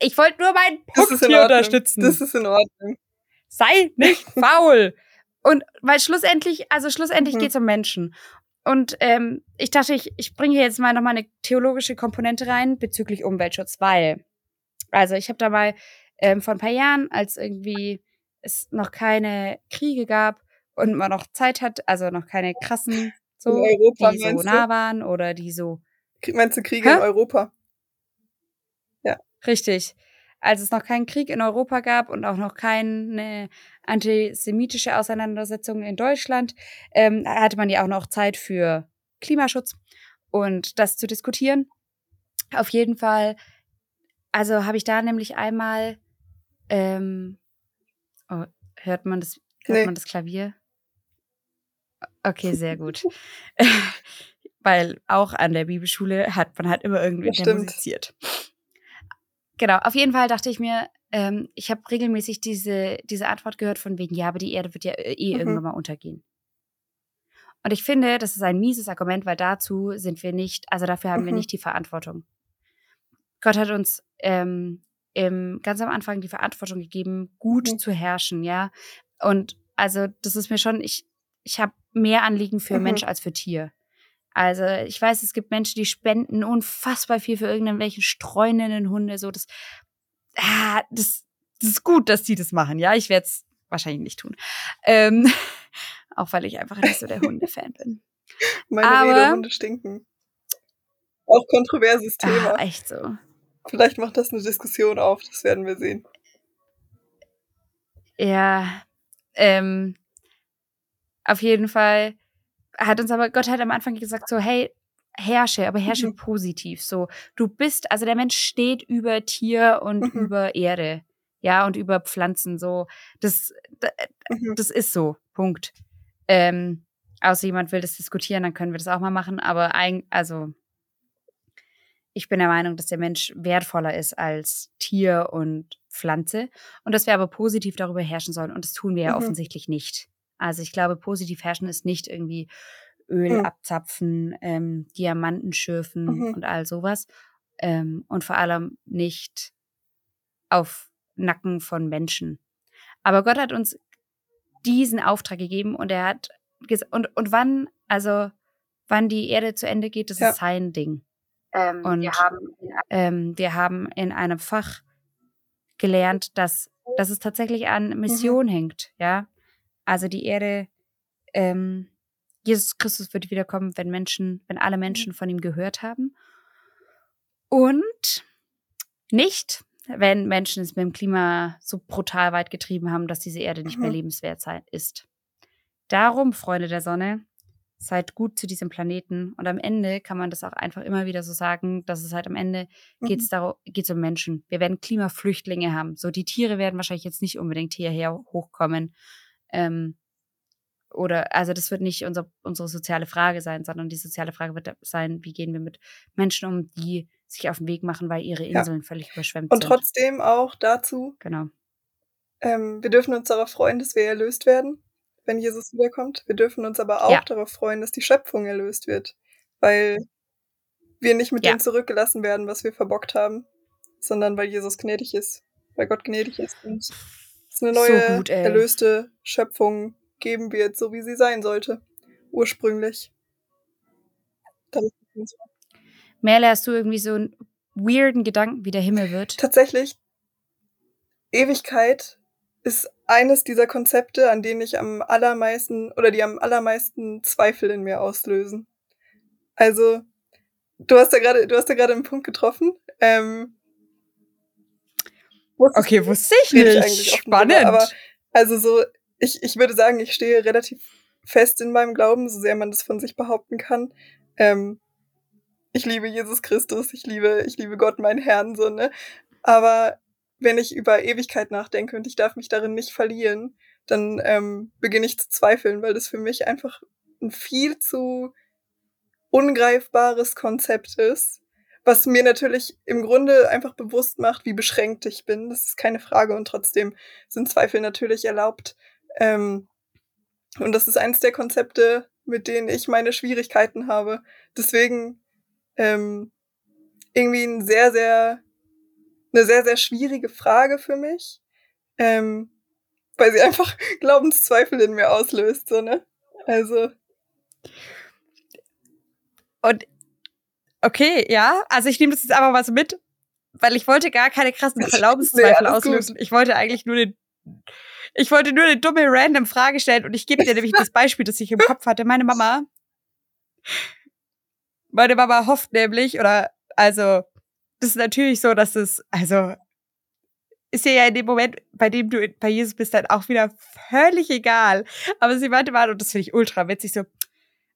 ich wollte nur meinen Punkt hier Ordnung. unterstützen. Das ist in Ordnung. sei nicht [laughs] faul. Und weil schlussendlich, also schlussendlich Mhm. geht es um Menschen. Und ähm, ich dachte, ich, ich bringe hier jetzt mal nochmal eine theologische Komponente rein bezüglich Umweltschutz, weil, also ich habe da mal ähm, vor ein paar Jahren, als irgendwie es noch keine Kriege gab und man noch Zeit hat, also noch keine krassen so, Europa, die so nah waren oder die so Meinst du Kriege Hä? in Europa? Richtig. Als es noch keinen Krieg in Europa gab und auch noch keine antisemitische Auseinandersetzung in Deutschland, ähm, hatte man ja auch noch Zeit für Klimaschutz und das zu diskutieren. Auf jeden Fall, also habe ich da nämlich einmal, ähm, oh, hört man das, hört Nee. man das Klavier? Okay, sehr gut. [laughs] [laughs] Weil auch an der Bibelschule hat man halt immer irgendwie musiziert. Genau, auf jeden Fall dachte ich mir, ähm, ich habe regelmäßig diese, diese Antwort gehört von wegen, ja, aber die Erde wird ja äh, eh Mhm. irgendwann mal untergehen. Und ich finde, das ist ein mieses Argument, weil dazu sind wir nicht, also dafür haben wir Mhm. nicht die Verantwortung. Gott hat uns ähm, im, ganz am Anfang die Verantwortung gegeben, gut Mhm. zu herrschen, ja. Und also das ist mir schon, ich, ich habe mehr Anliegen für Mhm. Mensch als für Tier. Also ich weiß, es gibt Menschen, die spenden unfassbar viel für irgendwelche streunenden Hunde. So das, ah, das, das ist gut, dass die das machen. Ja, ich werde es wahrscheinlich nicht tun, ähm, [laughs] auch weil ich einfach nicht so der Hunde-Fan bin. [laughs] Meine Aber- Redehunde stinken. Auch kontroverses Thema. Ah, echt so. Vielleicht macht das eine Diskussion auf, das werden wir sehen. Ja, ähm, auf jeden Fall hat uns aber Gott hat am Anfang gesagt so, hey, herrsche, aber herrsche Mhm. positiv. So, du bist, also der Mensch steht über Tier und Mhm. über Erde, ja, und über Pflanzen. So, das, da- Mhm. das ist so. Punkt. Ähm, außer jemand will das diskutieren, dann können wir das auch mal machen. Aber ein, also ich bin der Meinung, dass der Mensch wertvoller ist als Tier und Pflanze und dass wir aber positiv darüber herrschen sollen. Und das tun wir ja Mhm. offensichtlich nicht. Also ich glaube, positiv herrschen ist nicht irgendwie Öl Mhm. abzapfen, ähm, Diamanten schürfen Mhm. und all sowas. Ähm, und vor allem nicht auf Nacken von Menschen. Aber Gott hat uns diesen Auftrag gegeben und er hat und, und wann, also wann die Erde zu Ende geht, das Ja. ist sein Ding. Ähm, Und wir haben ähm, wir haben in einem Fach gelernt, dass, dass es tatsächlich an Mission hängt, ja. Also die Erde, ähm, Jesus Christus wird wiederkommen, wenn Menschen, wenn alle Menschen von ihm gehört haben. Und nicht, wenn Menschen es mit dem Klima so brutal weit getrieben haben, dass diese Erde nicht mehr Mhm. lebenswert sein ist. Darum, Freunde der Sonne, seid gut zu diesem Planeten. Und am Ende kann man das auch einfach immer wieder so sagen, dass es halt am Ende geht Mhm. es darum, geht's um Menschen. Wir werden Klimaflüchtlinge haben. So, die Tiere werden wahrscheinlich jetzt nicht unbedingt hierher hochkommen. Ähm, oder, also das wird nicht unser, unsere soziale Frage sein, sondern die soziale Frage wird sein, wie gehen wir mit Menschen um, die sich auf den Weg machen, weil ihre Ja. Inseln völlig überschwemmt Und sind. trotzdem auch dazu, Genau. ähm, wir dürfen uns darauf freuen, dass wir erlöst werden, wenn Jesus wiederkommt. Wir dürfen uns aber auch Ja. darauf freuen, dass die Schöpfung erlöst wird, weil wir nicht mit Ja. dem zurückgelassen werden, was wir verbockt haben, sondern weil Jesus gnädig ist, weil Gott gnädig ist und es eine So neue, gut, ey. erlöste Schöpfung geben wird, so wie sie sein sollte, ursprünglich. Merle, hast du irgendwie so einen weirden Gedanken, wie der Himmel wird? Tatsächlich, Ewigkeit ist eines dieser Konzepte, an denen ich am allermeisten oder die am allermeisten Zweifel in mir auslösen. Also, du hast da gerade, du hast da gerade einen Punkt getroffen. Ähm, wusstest Okay, wusste ich nicht. Spannend. drüber, aber also so, ich, ich würde sagen, ich stehe relativ fest in meinem Glauben, so sehr man das von sich behaupten kann. Ähm, ich liebe Jesus Christus, ich liebe, ich liebe Gott, meinen Herrn, so, ne? Aber wenn ich über Ewigkeit nachdenke und ich darf mich darin nicht verlieren, dann ähm, beginne ich zu zweifeln, weil das für mich einfach ein viel zu ungreifbares Konzept ist, was mir natürlich im Grunde einfach bewusst macht, wie beschränkt ich bin. Das ist keine Frage und trotzdem sind Zweifel natürlich erlaubt. Ähm, und das ist eines der Konzepte, mit denen ich meine Schwierigkeiten habe. Deswegen ähm, irgendwie ein sehr, sehr, eine sehr, sehr schwierige Frage für mich, ähm, weil sie [laughs] einfach Glaubenszweifel in mir auslöst, so, ne? Also, Und okay, ja, also ich nehme das jetzt einfach mal so mit, weil ich wollte gar keine krassen [laughs] Glaubenszweifel alles gut. auslösen. Ich wollte eigentlich nur eine, ich wollte nur eine dumme random Frage stellen und ich gebe dir nämlich das Beispiel, das ich im Kopf hatte. Meine Mama, meine Mama hofft nämlich, oder also, das ist natürlich so, dass es, also, ist dir ja in dem Moment, bei dem du bei Jesus bist, dann auch wieder völlig egal. Aber sie meinte mal, und das finde ich ultra witzig, so,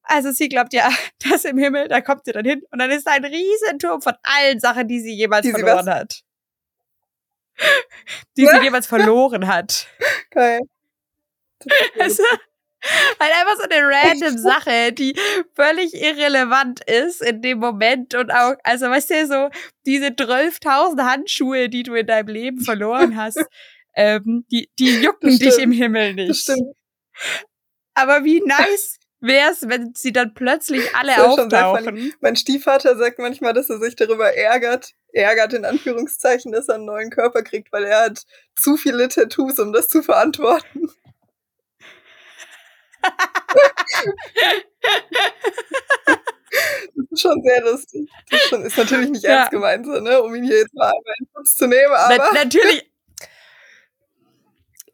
also sie glaubt ja, [laughs] dass im Himmel, da kommt sie dann hin und dann ist da ein Riesenturm von allen Sachen, die sie jemals Die sie verloren was? hat. [laughs] Die sie jemals verloren hat. [laughs] geil. Also, halt einfach so eine random Sache, die völlig irrelevant ist in dem Moment und auch, also weißt du, so diese 12.000 Handschuhe, die du in deinem Leben verloren hast, ähm, die, die jucken Das dich im Himmel Das nicht. Aber wie nice wär's, wenn sie dann plötzlich alle Das auftauchen. Mein Stiefvater sagt manchmal, dass er sich darüber ärgert, ärgert in Anführungszeichen, dass er einen neuen Körper kriegt, weil er hat zu viele Tattoos, um das zu verantworten. [laughs] Das ist schon sehr lustig. Das ist, schon, ist natürlich nicht Ja. ernst gemeint, so, ne? um ihn hier jetzt mal einmal in Schutz zu nehmen, Na, aber natürlich.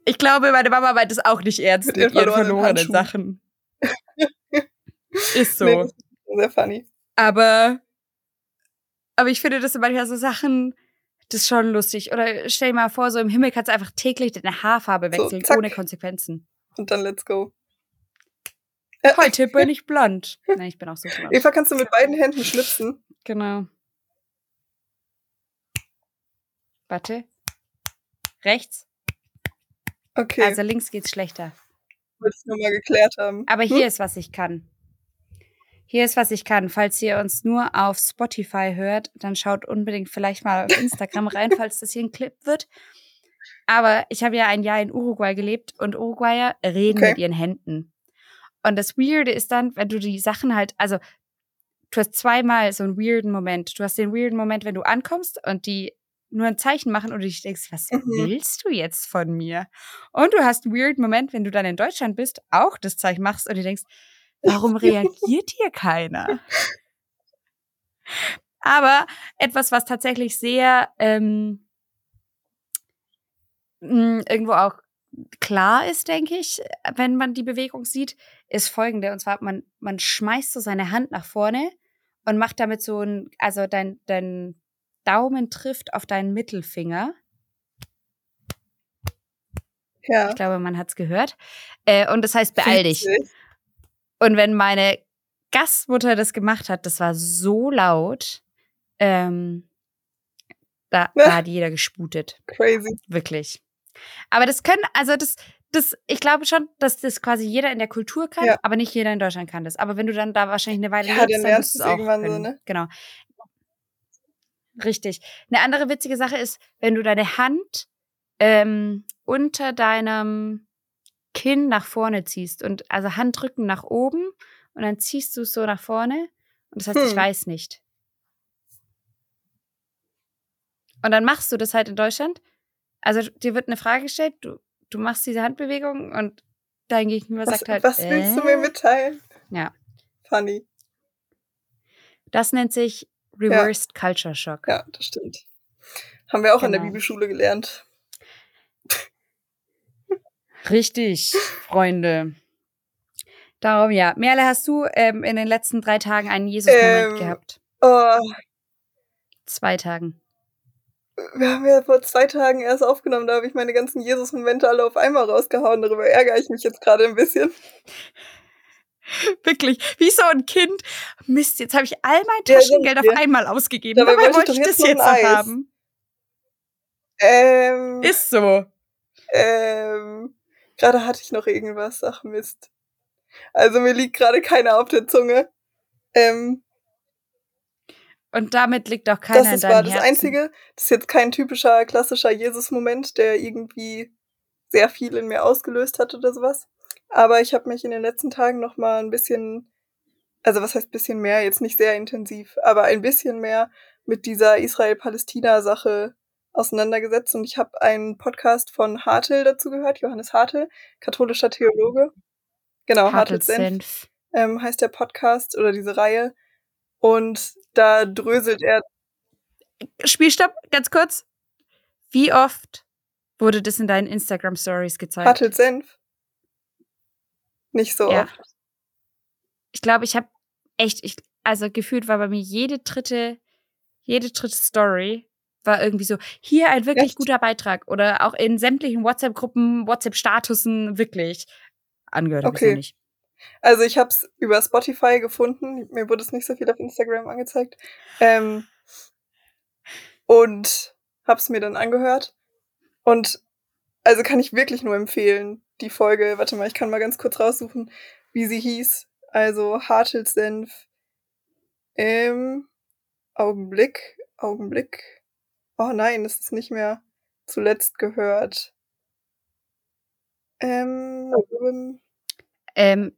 Ich glaube, meine Mama meint es auch nicht ernst Mit mit, ihren verlorenen verlorenen. Sachen. Ist so. nee, sehr funny. Aber, aber ich finde, das sind manchmal so Sachen, das ist schon lustig. Oder stell dir mal vor, so im Himmel kannst du einfach täglich deine Haarfarbe So, wechseln, zack. ohne Konsequenzen. Und dann let's go. Äh, Heute bin [laughs] ich blond. Nein, ich bin auch so blond. Eva, kannst du mit beiden Händen schnipsen? Genau. Warte. Rechts. Okay. Also links geht's schlechter. Wollte ich nur mal geklärt haben. Aber hier hm? ist, was ich kann. Hier ist, was ich kann. Falls ihr uns nur auf Spotify hört, dann schaut unbedingt vielleicht mal auf Instagram [laughs] rein, falls das hier ein Clip wird. Aber ich habe ja ein Jahr in Uruguay gelebt und Uruguayer reden okay. mit ihren Händen. Und das Weirde ist dann, wenn du die Sachen halt, also du hast zweimal so einen weirden Moment. Du hast den weirden Moment, wenn du ankommst und die nur ein Zeichen machen und du dich denkst, was mhm. willst du jetzt von mir? Und du hast einen weirden Moment, wenn du dann in Deutschland bist, auch das Zeichen machst und du denkst, Warum reagiert hier keiner? Aber etwas, was tatsächlich sehr ähm, hm, irgendwo auch klar ist, denke ich, wenn man die Bewegung sieht, ist folgende. Und zwar, man, man schmeißt so seine Hand nach vorne und macht damit so ein, also dein, dein Daumen trifft auf deinen Mittelfinger. Ja. Ich glaube, man hat es gehört. Äh, und das heißt, beeil dich. Und wenn meine Gastmutter das gemacht hat, das war so laut, ähm, da, da hat jeder gesputet. [laughs] Crazy. Wirklich. Aber das können, also das, das, ich glaube schon, dass das quasi jeder in der Kultur kann, ja. aber nicht jeder in Deutschland kann das. Aber wenn du dann da wahrscheinlich eine Weile ja, lebst, dann musst du es auch irgendwann können. so, ne? Genau. Richtig. Eine andere witzige Sache ist, wenn du deine Hand ähm, unter deinem Kinn nach vorne ziehst und also Handrücken nach oben und dann ziehst du es so nach vorne und das heißt, hm. ich weiß nicht. Und dann machst du das halt in Deutschland. Also dir wird eine Frage gestellt, du, du machst diese Handbewegung und dein Gegenüber was, sagt halt. Was willst äh? du mir mitteilen? Ja. Funny. Das nennt sich Reversed ja. Culture Shock. Ja, das stimmt. Haben wir auch genau. an der. Bibelschule gelernt. Richtig, Freunde. Darum ja. Merle, hast du ähm, in den letzten drei Tagen einen Jesus-Moment ähm, gehabt? Oh. Zwei Tagen. Wir haben ja vor zwei Tagen erst aufgenommen, da habe ich meine ganzen Jesus-Momente alle auf einmal rausgehauen. Darüber ärgere ich mich jetzt gerade ein bisschen. [laughs] Wirklich, wie so ein Kind. Mist, jetzt habe ich all mein Taschengeld ja, auf einmal ausgegeben. Dabei, Dabei wollte ich, ich das jetzt noch haben. Ähm, Ist so. Ähm, Gerade hatte ich noch irgendwas. Ach Mist. Also mir liegt gerade keiner auf der Zunge. Ähm, und damit liegt auch keiner das in deinem war das Einzige. Das ist jetzt kein typischer, klassischer Jesus-Moment, der irgendwie sehr viel in mir ausgelöst hat oder sowas. Aber ich habe mich in den letzten Tagen noch mal ein bisschen, also was heißt bisschen mehr, jetzt nicht sehr intensiv, aber ein bisschen mehr mit dieser Israel-Palästina-Sache auseinandergesetzt und ich habe einen Podcast von Hartel dazu gehört, Johannes Hartel, katholischer Theologe. Genau, Hartel Senf ähm, heißt der Podcast oder diese Reihe. Und da dröselt er. Spielstopp, ganz kurz. Wie oft wurde das in deinen Instagram Stories gezeigt? Hartel Senf. Nicht so ja. oft. Ich glaube, ich habe echt, ich, also gefühlt war bei mir jede dritte, jede dritte Story war irgendwie so, hier ein wirklich Echt? guter Beitrag. Oder auch in sämtlichen WhatsApp-Gruppen, WhatsApp-Statusen, wirklich. Angehört okay. ich nicht. Also ich habe es über Spotify gefunden. Mir wurde es nicht so viel auf Instagram angezeigt. Ähm, und habe es mir dann angehört. Und also kann ich wirklich nur empfehlen, die Folge. Warte mal, ich kann mal ganz kurz raussuchen, wie sie hieß. Also Hartelsenf im Augenblick, Augenblick. Oh nein, es ist nicht mehr zuletzt gehört. Ähm, ähm,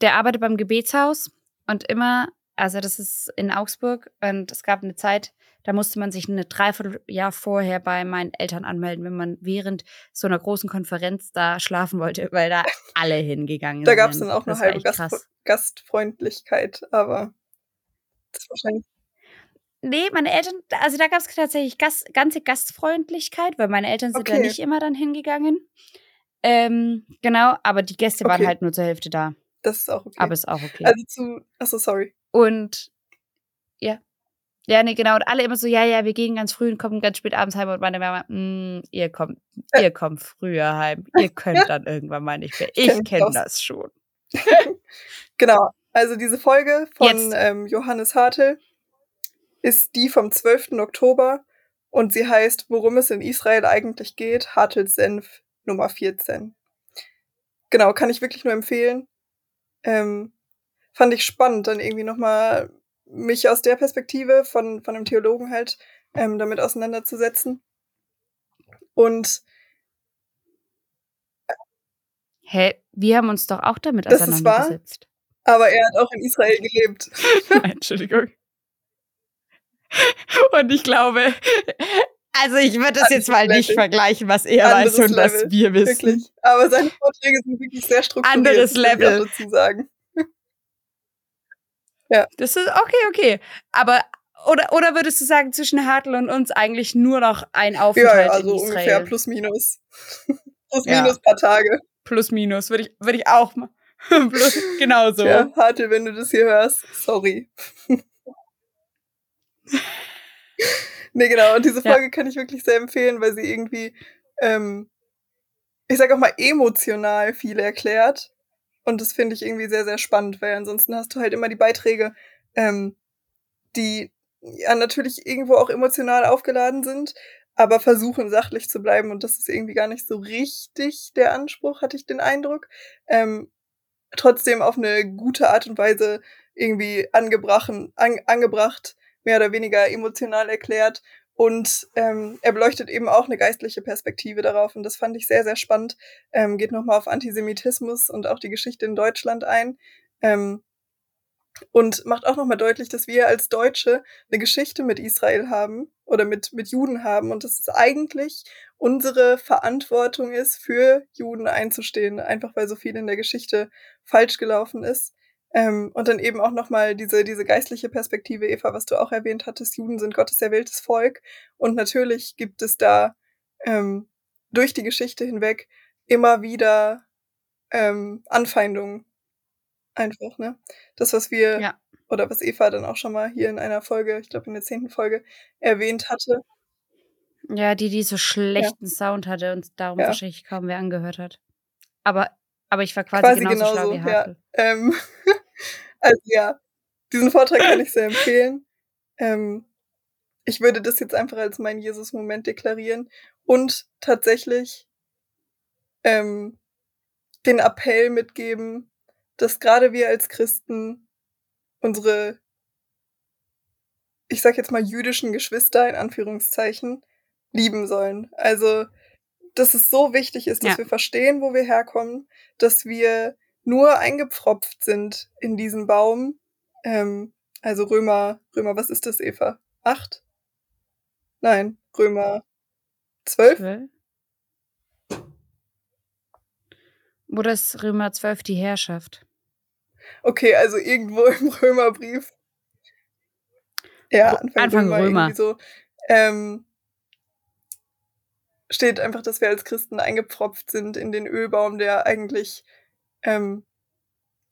der arbeitet beim Gebetshaus und immer, also das ist in Augsburg und es gab eine Zeit, da musste man sich eine Dreivierteljahr vorher bei meinen Eltern anmelden, wenn man während so einer großen Konferenz da schlafen wollte, [laughs] weil da alle hingegangen da sind. Da gab es dann auch eine halbe Gast Gastfreundlichkeit, aber das ist wahrscheinlich Nee, meine Eltern, also da gab es tatsächlich Gast, ganze Gastfreundlichkeit, weil meine Eltern sind okay. da nicht immer dann hingegangen. Ähm, genau, aber die Gäste okay. waren halt nur zur Hälfte da. Das ist auch okay. Aber ist auch okay. Also zu, achso, sorry. Und, ja. Ja, nee, genau. Und alle immer so, ja, ja, wir gehen ganz früh und kommen ganz spät abends heim. Und meine Mama, mm, ihr kommt, äh. ihr kommt früher heim. Ihr könnt dann irgendwann mal nicht mehr. [laughs] Ich kenne das schon. [laughs] genau. Also diese Folge von ähm, Johannes Hartel ist die vom 12. Oktober und sie heißt Worum es in Israel eigentlich geht, Hartels Senf Nummer 14. genau, kann ich wirklich nur empfehlen. Ähm, fand ich spannend, dann irgendwie nochmal mich aus der Perspektive von, von einem Theologen halt ähm, damit auseinanderzusetzen. Und Hä, wir haben uns doch auch damit Das ist wahr. auseinandergesetzt. aber er hat auch in Israel gelebt. [laughs] Entschuldigung. Und ich glaube, also ich würde das jetzt mal nicht Level. vergleichen, was er Anderes weiß und was Level, wir wissen. Wirklich. Aber seine Vorträge sind wirklich sehr strukturiert. Anderes das Level. dazu sagen. Das ist okay, okay. Aber oder, oder würdest du sagen, zwischen Hartl und uns eigentlich nur noch ein Ja, Aufenthalt ja, also in ungefähr Israel? plus minus. [laughs] plus Ja. minus paar Tage. Plus minus, würde ich, würde ich auch mal. [laughs] Plus, genauso. Ja, Hartel, wenn du das hier hörst, sorry. [laughs] nee, genau. Und diese Ja. Folge kann ich wirklich sehr empfehlen, weil sie irgendwie, ähm, ich sag auch mal, emotional viel erklärt. Und das finde ich irgendwie sehr, sehr spannend, weil ansonsten hast du halt immer die Beiträge, ähm, die ja natürlich irgendwo auch emotional aufgeladen sind, aber versuchen sachlich zu bleiben. Und das ist irgendwie gar nicht so richtig der Anspruch, hatte ich den Eindruck. Ähm, trotzdem auf eine gute Art und Weise irgendwie angebracht, an, angebracht, mehr oder weniger emotional erklärt. Und ähm, er beleuchtet eben auch eine geistliche Perspektive darauf. Und das fand ich sehr, sehr spannend. Ähm, geht nochmal auf Antisemitismus und auch die Geschichte in Deutschland ein. Ähm, und macht auch nochmal deutlich, dass wir als Deutsche eine Geschichte mit Israel haben oder mit, mit Juden haben und dass es eigentlich unsere Verantwortung ist, für Juden einzustehen, einfach weil so viel in der Geschichte falsch gelaufen ist. Ähm, und dann eben auch nochmal diese, diese geistliche Perspektive, Eva, was du auch erwähnt hattest, Juden sind Gottes erwähltes Volk. Und natürlich gibt es da ähm, durch die Geschichte hinweg immer wieder ähm, Anfeindungen. Einfach, ne? Das, was wir, Ja. oder was Eva dann auch schon mal hier in einer Folge, ich glaube in der zehnten Folge, erwähnt hatte. Ja, die, die so schlechten Sound hatte und darum Ja. wahrscheinlich kaum wer angehört hat. Aber, aber ich war quasi, Quasi genauso, schlau genauso, wie ja. Ähm, [laughs] also ja, diesen Vortrag kann ich [laughs] sehr empfehlen. Ähm, ich würde das jetzt einfach als meinen Jesus-Moment deklarieren und tatsächlich ähm, den Appell mitgeben, dass gerade wir als Christen unsere, ich sag jetzt mal, jüdischen Geschwister in Anführungszeichen lieben sollen. Also, dass es so wichtig ist, dass Ja. wir verstehen, wo wir herkommen, dass wir nur eingepfropft sind in diesen Baum. Ähm, also Römer, Römer, was ist das, Eva? Acht? Nein, Römer zwölf? Zwölf? Oder ist Römer 12 die Herrschaft? Okay, also irgendwo im [laughs] Römerbrief. Ja, Anfang, Anfang Römer, Römer. so. Ähm, steht einfach, dass wir als Christen eingepfropft sind in den Ölbaum, der eigentlich ähm,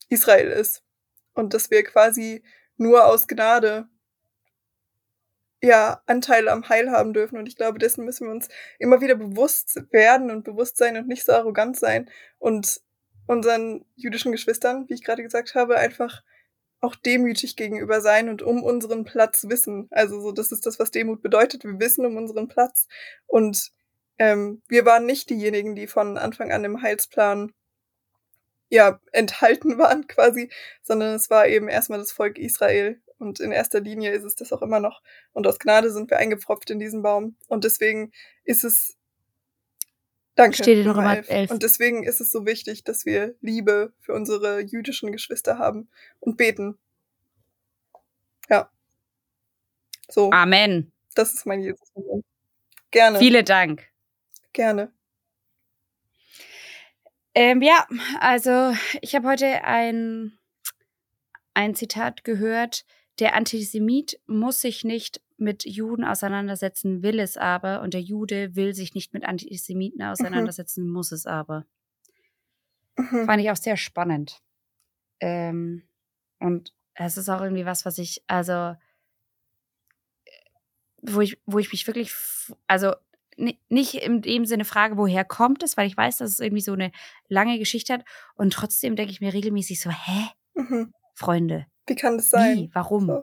Israel ist. Und dass wir quasi nur aus Gnade ja Anteil am Heil haben dürfen. Und ich glaube, dessen müssen wir uns immer wieder bewusst werden und bewusst sein und nicht so arrogant sein und unseren jüdischen Geschwistern, wie ich gerade gesagt habe, einfach auch demütig gegenüber sein und um unseren Platz wissen. Also so, das ist das, was Demut bedeutet. Wir wissen um unseren Platz. Und ähm, wir waren nicht diejenigen, die von Anfang an im Heilsplan ja enthalten waren [laughs] quasi, sondern es war eben erstmal das Volk Israel. Und in erster Linie ist es das auch immer noch. Und aus Gnade sind wir eingepfropft in diesen Baum. Und deswegen ist es Danke. Steht in Römer 11. 11. Und deswegen ist es so wichtig, dass wir Liebe für unsere jüdischen Geschwister haben und beten. Ja. So, Amen. das ist mein Jesus-Moment. Gerne, Vielen Dank. gerne. Ähm, ja, also ich habe heute ein, ein Zitat gehört. Der Antisemit muss sich nicht mit Juden auseinandersetzen, will es aber. Und der Jude will sich nicht mit Antisemiten auseinandersetzen, muss es aber. Mhm. Fand ich auch sehr spannend. Ähm, und es ist auch irgendwie was, was ich, also, wo ich, wo ich mich wirklich, also nicht in dem Sinne frage, woher kommt es, weil ich weiß, dass es irgendwie so eine lange Geschichte hat. Und trotzdem denke ich mir regelmäßig so, hä, Mhm. Freunde, Wie kann das sein? wie, warum? So.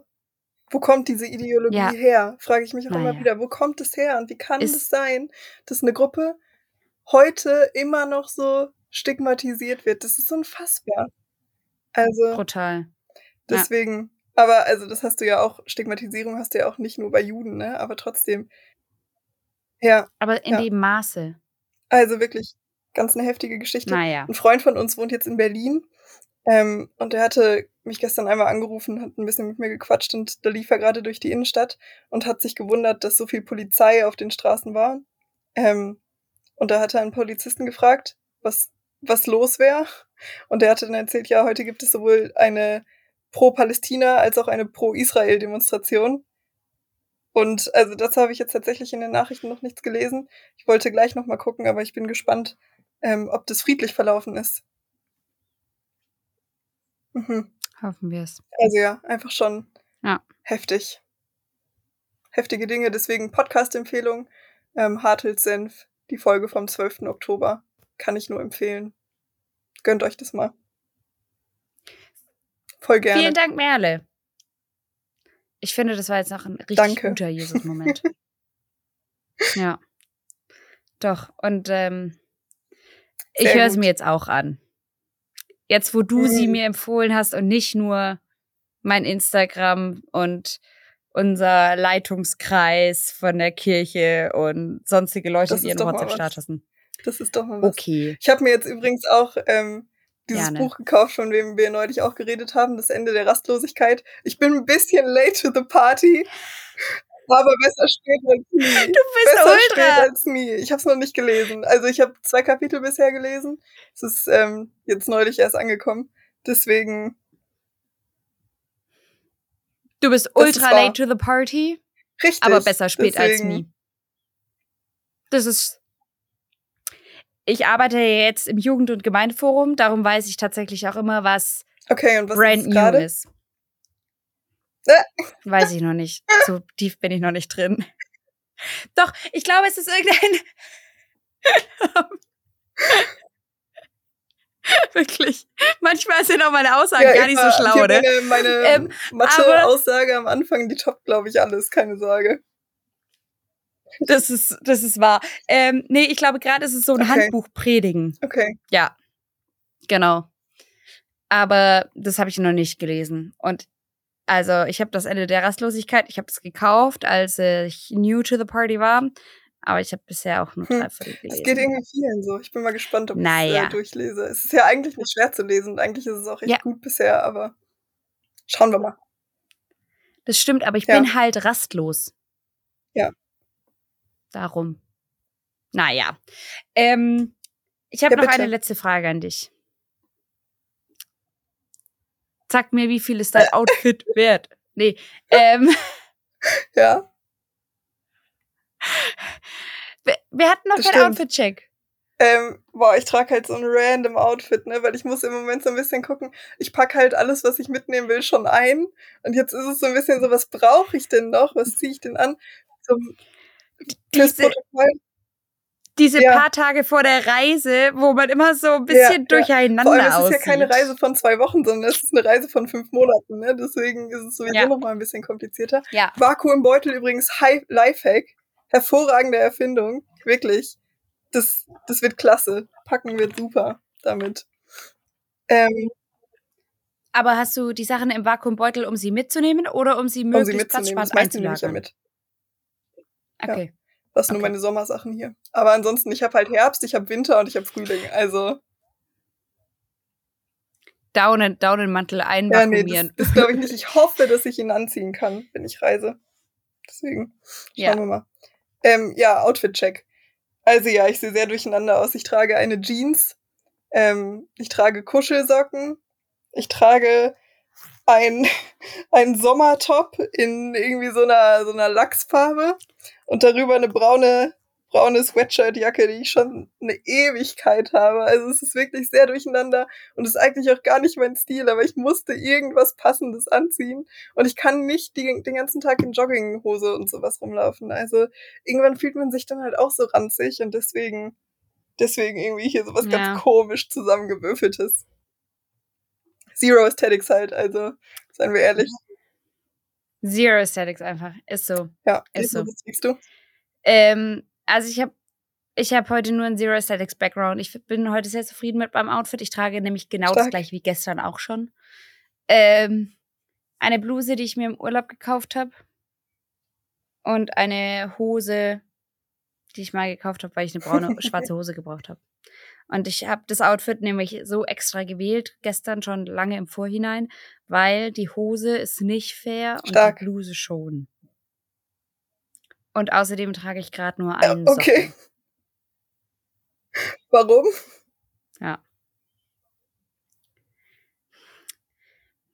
Wo kommt diese Ideologie Ja. her? Frage ich mich auch immer Naja. wieder. Wo kommt es her? Und wie kann es sein, dass eine Gruppe heute immer noch so stigmatisiert wird. Das ist unfassbar. Also. Brutal. Deswegen, ja. aber also das hast du ja auch, Stigmatisierung hast du ja auch nicht nur bei Juden, ne? Aber trotzdem. Ja. Aber in ja. dem Maße. Also wirklich ganz eine heftige Geschichte. Naja. Ein Freund von uns wohnt jetzt in Berlin ähm, und er hatte mich gestern einmal angerufen, hat ein bisschen mit mir gequatscht und da lief er gerade durch die Innenstadt und hat sich gewundert, dass so viel Polizei auf den Straßen war. Ähm, und da hat er einen Polizisten gefragt, was, was los wäre. Und der hatte dann erzählt, ja, heute gibt es sowohl eine Pro-Palästina als auch eine Pro-Israel-Demonstration. Und also das habe ich jetzt tatsächlich in den Nachrichten noch nichts gelesen. Ich wollte gleich noch mal gucken, aber ich bin gespannt, ähm, ob das friedlich verlaufen ist. Mhm. Hoffen wir es. Also ja, einfach schon ja. heftig. Heftige Dinge, deswegen Podcast-Empfehlung. Ähm, Hartels Senf, die Folge vom 12. Oktober. Kann ich nur empfehlen. Gönnt euch das mal. Voll gerne. Vielen Dank, Merle. Ich finde, das war jetzt noch ein richtig Danke. guter Jesus-Moment. [laughs] ja. Doch. Und ähm, ich höre es mir jetzt auch an. Jetzt, wo du mhm. sie mir empfohlen hast und nicht nur mein Instagram und unser Leitungskreis von der Kirche und sonstige Leute, die ihren WhatsApp-Statusen. Das ist doch mal was. Okay. Ich habe mir jetzt übrigens auch ähm, dieses Gerne. Buch gekauft, von dem wir neulich auch geredet haben, Das Ende der Rastlosigkeit. Ich bin ein bisschen late to the party, aber besser spät als nie. Du bist besser ultra. spät als nie. Ich habe es noch nicht gelesen. Also ich habe zwei Kapitel bisher gelesen. Es ist ähm, jetzt neulich erst angekommen. Deswegen. Du bist ultra late to the party. Richtig. Aber besser spät deswegen. als nie. Das ist. Ich arbeite jetzt im Jugend- und Gemeindeforum, darum weiß ich tatsächlich auch immer, was, okay, und was brand ist new grade? ist. [laughs] Weiß ich noch nicht. So tief bin ich noch nicht drin. Doch, ich glaube, es ist irgendein. [laughs] Wirklich. Manchmal sind auch meine Aussagen Ja, gar nicht so schlau, ne? Meine, meine Ähm, Mathe-Aussage am Anfang, die toppt, glaube ich, alles, keine Sorge. Das ist, das ist wahr. Ähm, nee, ich glaube, gerade ist es so ein Okay. Handbuch predigen. Okay. Ja. Genau. Aber das habe ich noch nicht gelesen. Und also, ich habe das Ende der Rastlosigkeit, ich habe es gekauft, als ich new to the party war. Aber ich habe bisher auch nur Hm. drei Viertel gelesen. Es geht irgendwie vielen so. Ich bin mal gespannt, ob ich es Naja. äh, durchlese. Es ist ja eigentlich nicht schwer zu lesen und eigentlich ist es auch echt Ja. gut bisher, aber schauen wir mal. Das stimmt, aber ich Ja. bin halt rastlos. Ja. Darum. Naja. Ähm, ich habe Ja, noch bitte. eine letzte Frage an dich. Sag mir, wie viel ist dein [laughs] Outfit wert? Nee. Ähm, [laughs] Ja. wir, hatten noch keinen. Outfit-Check. Ähm, boah, ich trage halt so ein random Outfit, ne, weil ich muss im Moment so ein bisschen gucken. Ich pack halt alles, was ich mitnehmen will, schon ein. Und jetzt ist es so ein bisschen so, was brauche ich denn noch? Was ziehe ich denn an? Zum, fürs Diese, Protokoll. diese Ja. paar Tage vor der Reise, wo man immer so ein bisschen ja. durcheinander Vor allem ist es aussieht. ja keine Reise von zwei Wochen, sondern es ist eine Reise von fünf Monaten, ne? Deswegen ist es sowieso Ja. noch mal ein bisschen komplizierter. Ja. Vakuum im Beutel übrigens Lifehack. Hervorragende Erfindung. Wirklich. Das, das wird klasse. Packen wird super damit. Ähm, Aber hast du die Sachen im Vakuumbeutel, um sie mitzunehmen oder um sie um möglichst sie mitzunehmen. Das platzsparend meiste nehme ich ja einzulagern? Mit. ja. Okay. Das sind nur Okay. meine Sommersachen hier. Aber ansonsten, ich habe halt Herbst, ich habe Winter und ich habe Frühling. Also, Daunen, Daunenmantel ja, nee, einvakuumieren. das, das glaube ich nicht. Ich hoffe, [laughs] dass ich ihn anziehen kann, wenn ich reise. Deswegen, schauen Ja. wir mal. Ähm, ja, Outfit-Check. Also ja, ich sehe sehr durcheinander aus. Ich trage eine Jeans, ähm, ich trage Kuschelsocken, ich trage ein, [laughs] ein Sommertop in irgendwie so einer, so einer Lachsfarbe und darüber eine braune, braune Sweatshirtjacke, die ich schon eine Ewigkeit habe. Also es ist wirklich sehr durcheinander und ist eigentlich auch gar nicht mein Stil, aber ich musste irgendwas Passendes anziehen und ich kann nicht die, den ganzen Tag in Jogginghose und sowas rumlaufen. Also irgendwann fühlt man sich dann halt auch so ranzig und deswegen, deswegen irgendwie hier sowas Ja. ganz komisch zusammengewürfeltes. Zero Aesthetics halt, also seien wir ehrlich. Zero Aesthetics einfach. Ist so. Ja, Ist so. was siehst du? Ähm, also ich habe Ich habe heute nur einen Zero Aesthetics Background. Ich bin heute sehr zufrieden mit meinem Outfit. Ich trage nämlich genau Stark. das gleiche wie gestern auch schon. Ähm, eine Bluse, die ich mir im Urlaub gekauft habe. Und eine Hose, die ich mal gekauft habe, weil ich eine braune, [laughs] schwarze Hose gebraucht habe. Und ich habe das Outfit nämlich so extra gewählt, gestern schon lange im Vorhinein, weil die Hose ist nicht fair und Stark. die Bluse schon. Und außerdem trage ich gerade nur Ja, einen okay. Socken. [laughs] Warum? Ja.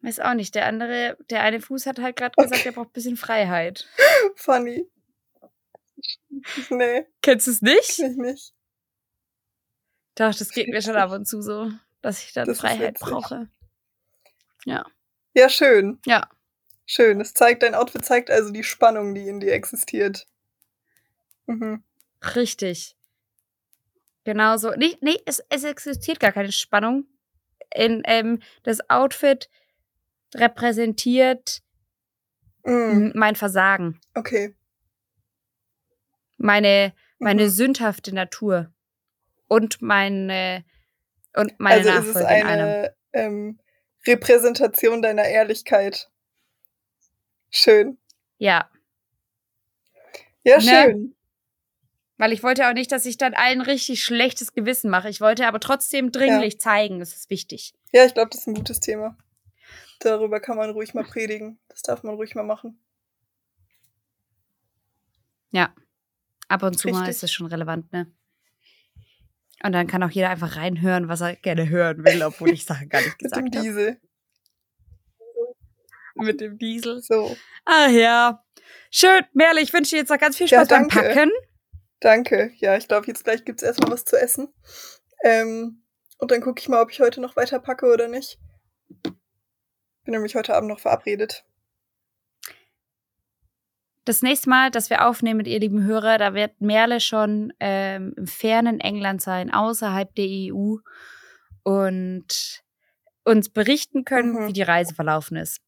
Weiß auch nicht. Der andere, der eine Fuß hat halt gerade gesagt, Okay. er braucht ein bisschen Freiheit. [laughs] Funny. Nee, Kennst du es nicht? kenn ich nicht. Doch, das geht mir schon ab und zu so, dass ich dann Das Freiheit brauche. Ja. Ja, schön. Ja. Schön. Es zeigt, dein Outfit zeigt also die Spannung, die in dir existiert. Mhm. Richtig. Genau so. Nee, nee es, es existiert gar keine Spannung. In, ähm, das Outfit repräsentiert Mhm. m- mein Versagen. Okay. Meine, meine Mhm. sündhafte Natur. Und meine, und meine Also ist es Nachfolge in einem. eine ähm, Repräsentation deiner Ehrlichkeit. Schön. Ja. Ja, Ne? schön. Weil ich wollte auch nicht, dass ich dann allen richtig schlechtes Gewissen mache. Ich wollte aber trotzdem dringlich zeigen, das ist wichtig. Ja, ich glaube, das ist ein gutes Thema. Darüber kann man ruhig mal predigen. Das darf man ruhig mal machen. Ja. Ab und zu mal Richtig. ist das schon relevant, ne? Und dann kann auch jeder einfach reinhören, was er gerne hören will, obwohl ich Sachen gar nicht [laughs] Mit dem gesagt habe. Diesel. Mit dem Diesel. So. Ah ja. Schön, Merle, ich wünsche dir jetzt noch ganz viel Ja, Spaß beim danke. Packen. Danke. Ja, ich glaube, jetzt gleich gibt's erstmal was zu essen. Ähm, und dann gucke ich mal, ob ich heute noch weiter packe oder nicht. Bin nämlich heute Abend noch verabredet. Das nächste Mal, dass wir aufnehmen mit ihr lieben Hörer, da wird Merle schon ähm, im fernen England sein, außerhalb der EU und uns berichten können, Mhm. wie die Reise verlaufen ist.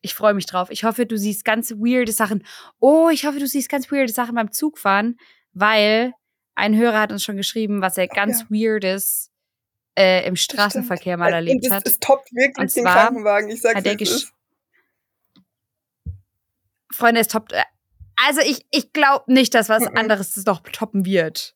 Ich freue mich drauf. Ich hoffe, du siehst ganz weirde Sachen. Oh, ich hoffe, du siehst ganz weirde Sachen beim Zugfahren, weil ein Hörer hat uns schon geschrieben, was er ganz weirdes äh, im Straßenverkehr mal und erlebt es, hat. es toppt wirklich Und den Krankenwagen. Ich sag's dir. Freunde, es toppt. Also ich, ich glaube nicht, dass was Mhm. anderes das noch toppen wird.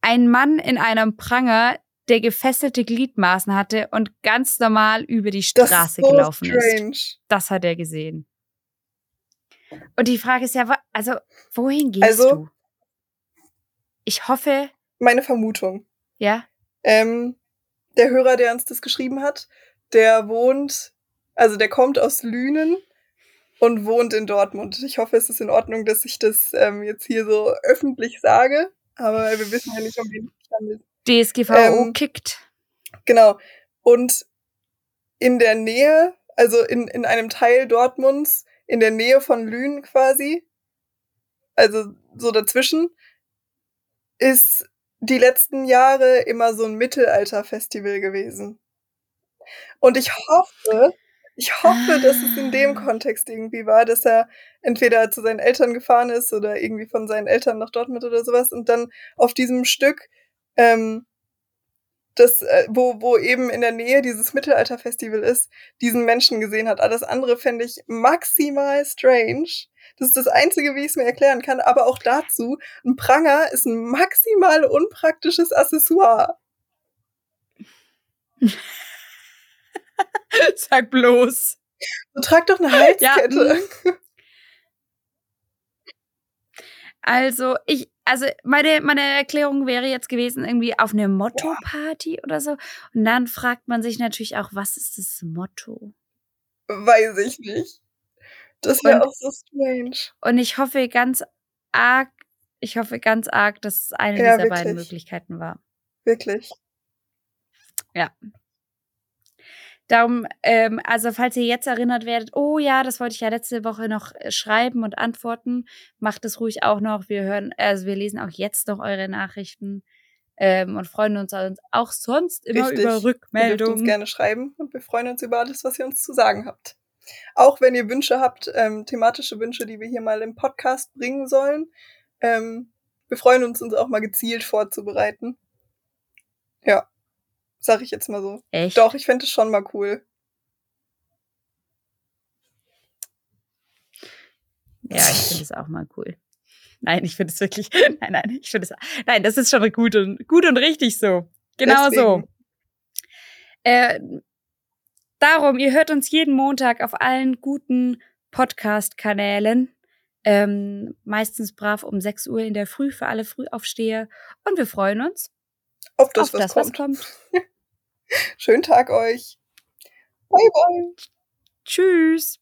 Ein Mann in einem Pranger, der gefesselte Gliedmaßen hatte und ganz normal über die Straße ist so gelaufen ist. strange. Das hat er gesehen. Und die Frage ist ja, also wohin gehst Also- du? Ich hoffe, Meine Vermutung. ja. Ähm, der Hörer, der uns das geschrieben hat, der wohnt, also der kommt aus Lünen und wohnt in Dortmund. Ich hoffe, es ist in Ordnung, dass ich das ähm, jetzt hier so öffentlich sage, aber wir wissen ja nicht, um wen es handelt. DSGVO Ähm, kickt. Genau. Und in der Nähe, also in, in einem Teil Dortmunds, in der Nähe von Lünen quasi, also so dazwischen, ist die letzten Jahre immer so ein Mittelalter-Festival gewesen. Und ich hoffe, ich hoffe, dass es in dem Ah. Kontext irgendwie war, dass er entweder zu seinen Eltern gefahren ist oder irgendwie von seinen Eltern nach Dortmund oder sowas und dann auf diesem Stück, ähm, das, äh, wo, wo eben in der Nähe dieses Mittelalter-Festival ist, diesen Menschen gesehen hat. Alles andere fände ich maximal strange. Das ist das Einzige, wie ich es mir erklären kann. Aber auch dazu, ein Pranger ist ein maximal unpraktisches Accessoire. [laughs] [laughs] Sag bloß. So trag doch eine Ja, Halskette. [laughs] Also, ich, also meine, meine Erklärung wäre jetzt gewesen, irgendwie auf eine Motto-Party oder so. Und dann fragt man sich natürlich auch, was ist das Motto? Weiß ich nicht. Das wäre auch so strange. Und ich hoffe ganz arg, ich hoffe ganz arg, dass es eine Ja, dieser beiden wirklich. Möglichkeiten war. Wirklich. Darum, ähm, also falls ihr jetzt erinnert werdet, oh ja, das wollte ich ja letzte Woche noch äh, schreiben und antworten, macht es ruhig auch noch. Wir hören, also wir lesen auch jetzt noch eure Nachrichten ähm, und freuen uns auch sonst immer Richtig. über Ihr dürft uns Rückmeldungen. gerne schreiben und wir freuen uns über alles, was ihr uns zu sagen habt. Auch wenn ihr Wünsche habt, ähm, thematische Wünsche, die wir hier mal im Podcast bringen sollen, ähm, wir freuen uns, uns auch mal gezielt vorzubereiten. Ja, sag ich jetzt mal so. Echt? Doch, ich finde es schon mal cool. Ja, ich finde es auch mal cool. Nein, ich finde es wirklich, [laughs] nein, nein, ich finde es, nein, das ist schon gut und, gut und richtig so. Genau Deswegen. so. Äh, darum, ihr hört uns jeden Montag auf allen guten Podcast-Kanälen. Ähm, meistens brav um 6 Uhr in der Früh für alle Frühaufsteher. Und wir freuen uns Auf das, auf was, das, kommt. was kommt. [laughs] Schönen Tag euch. Bye, bye. Tschüss.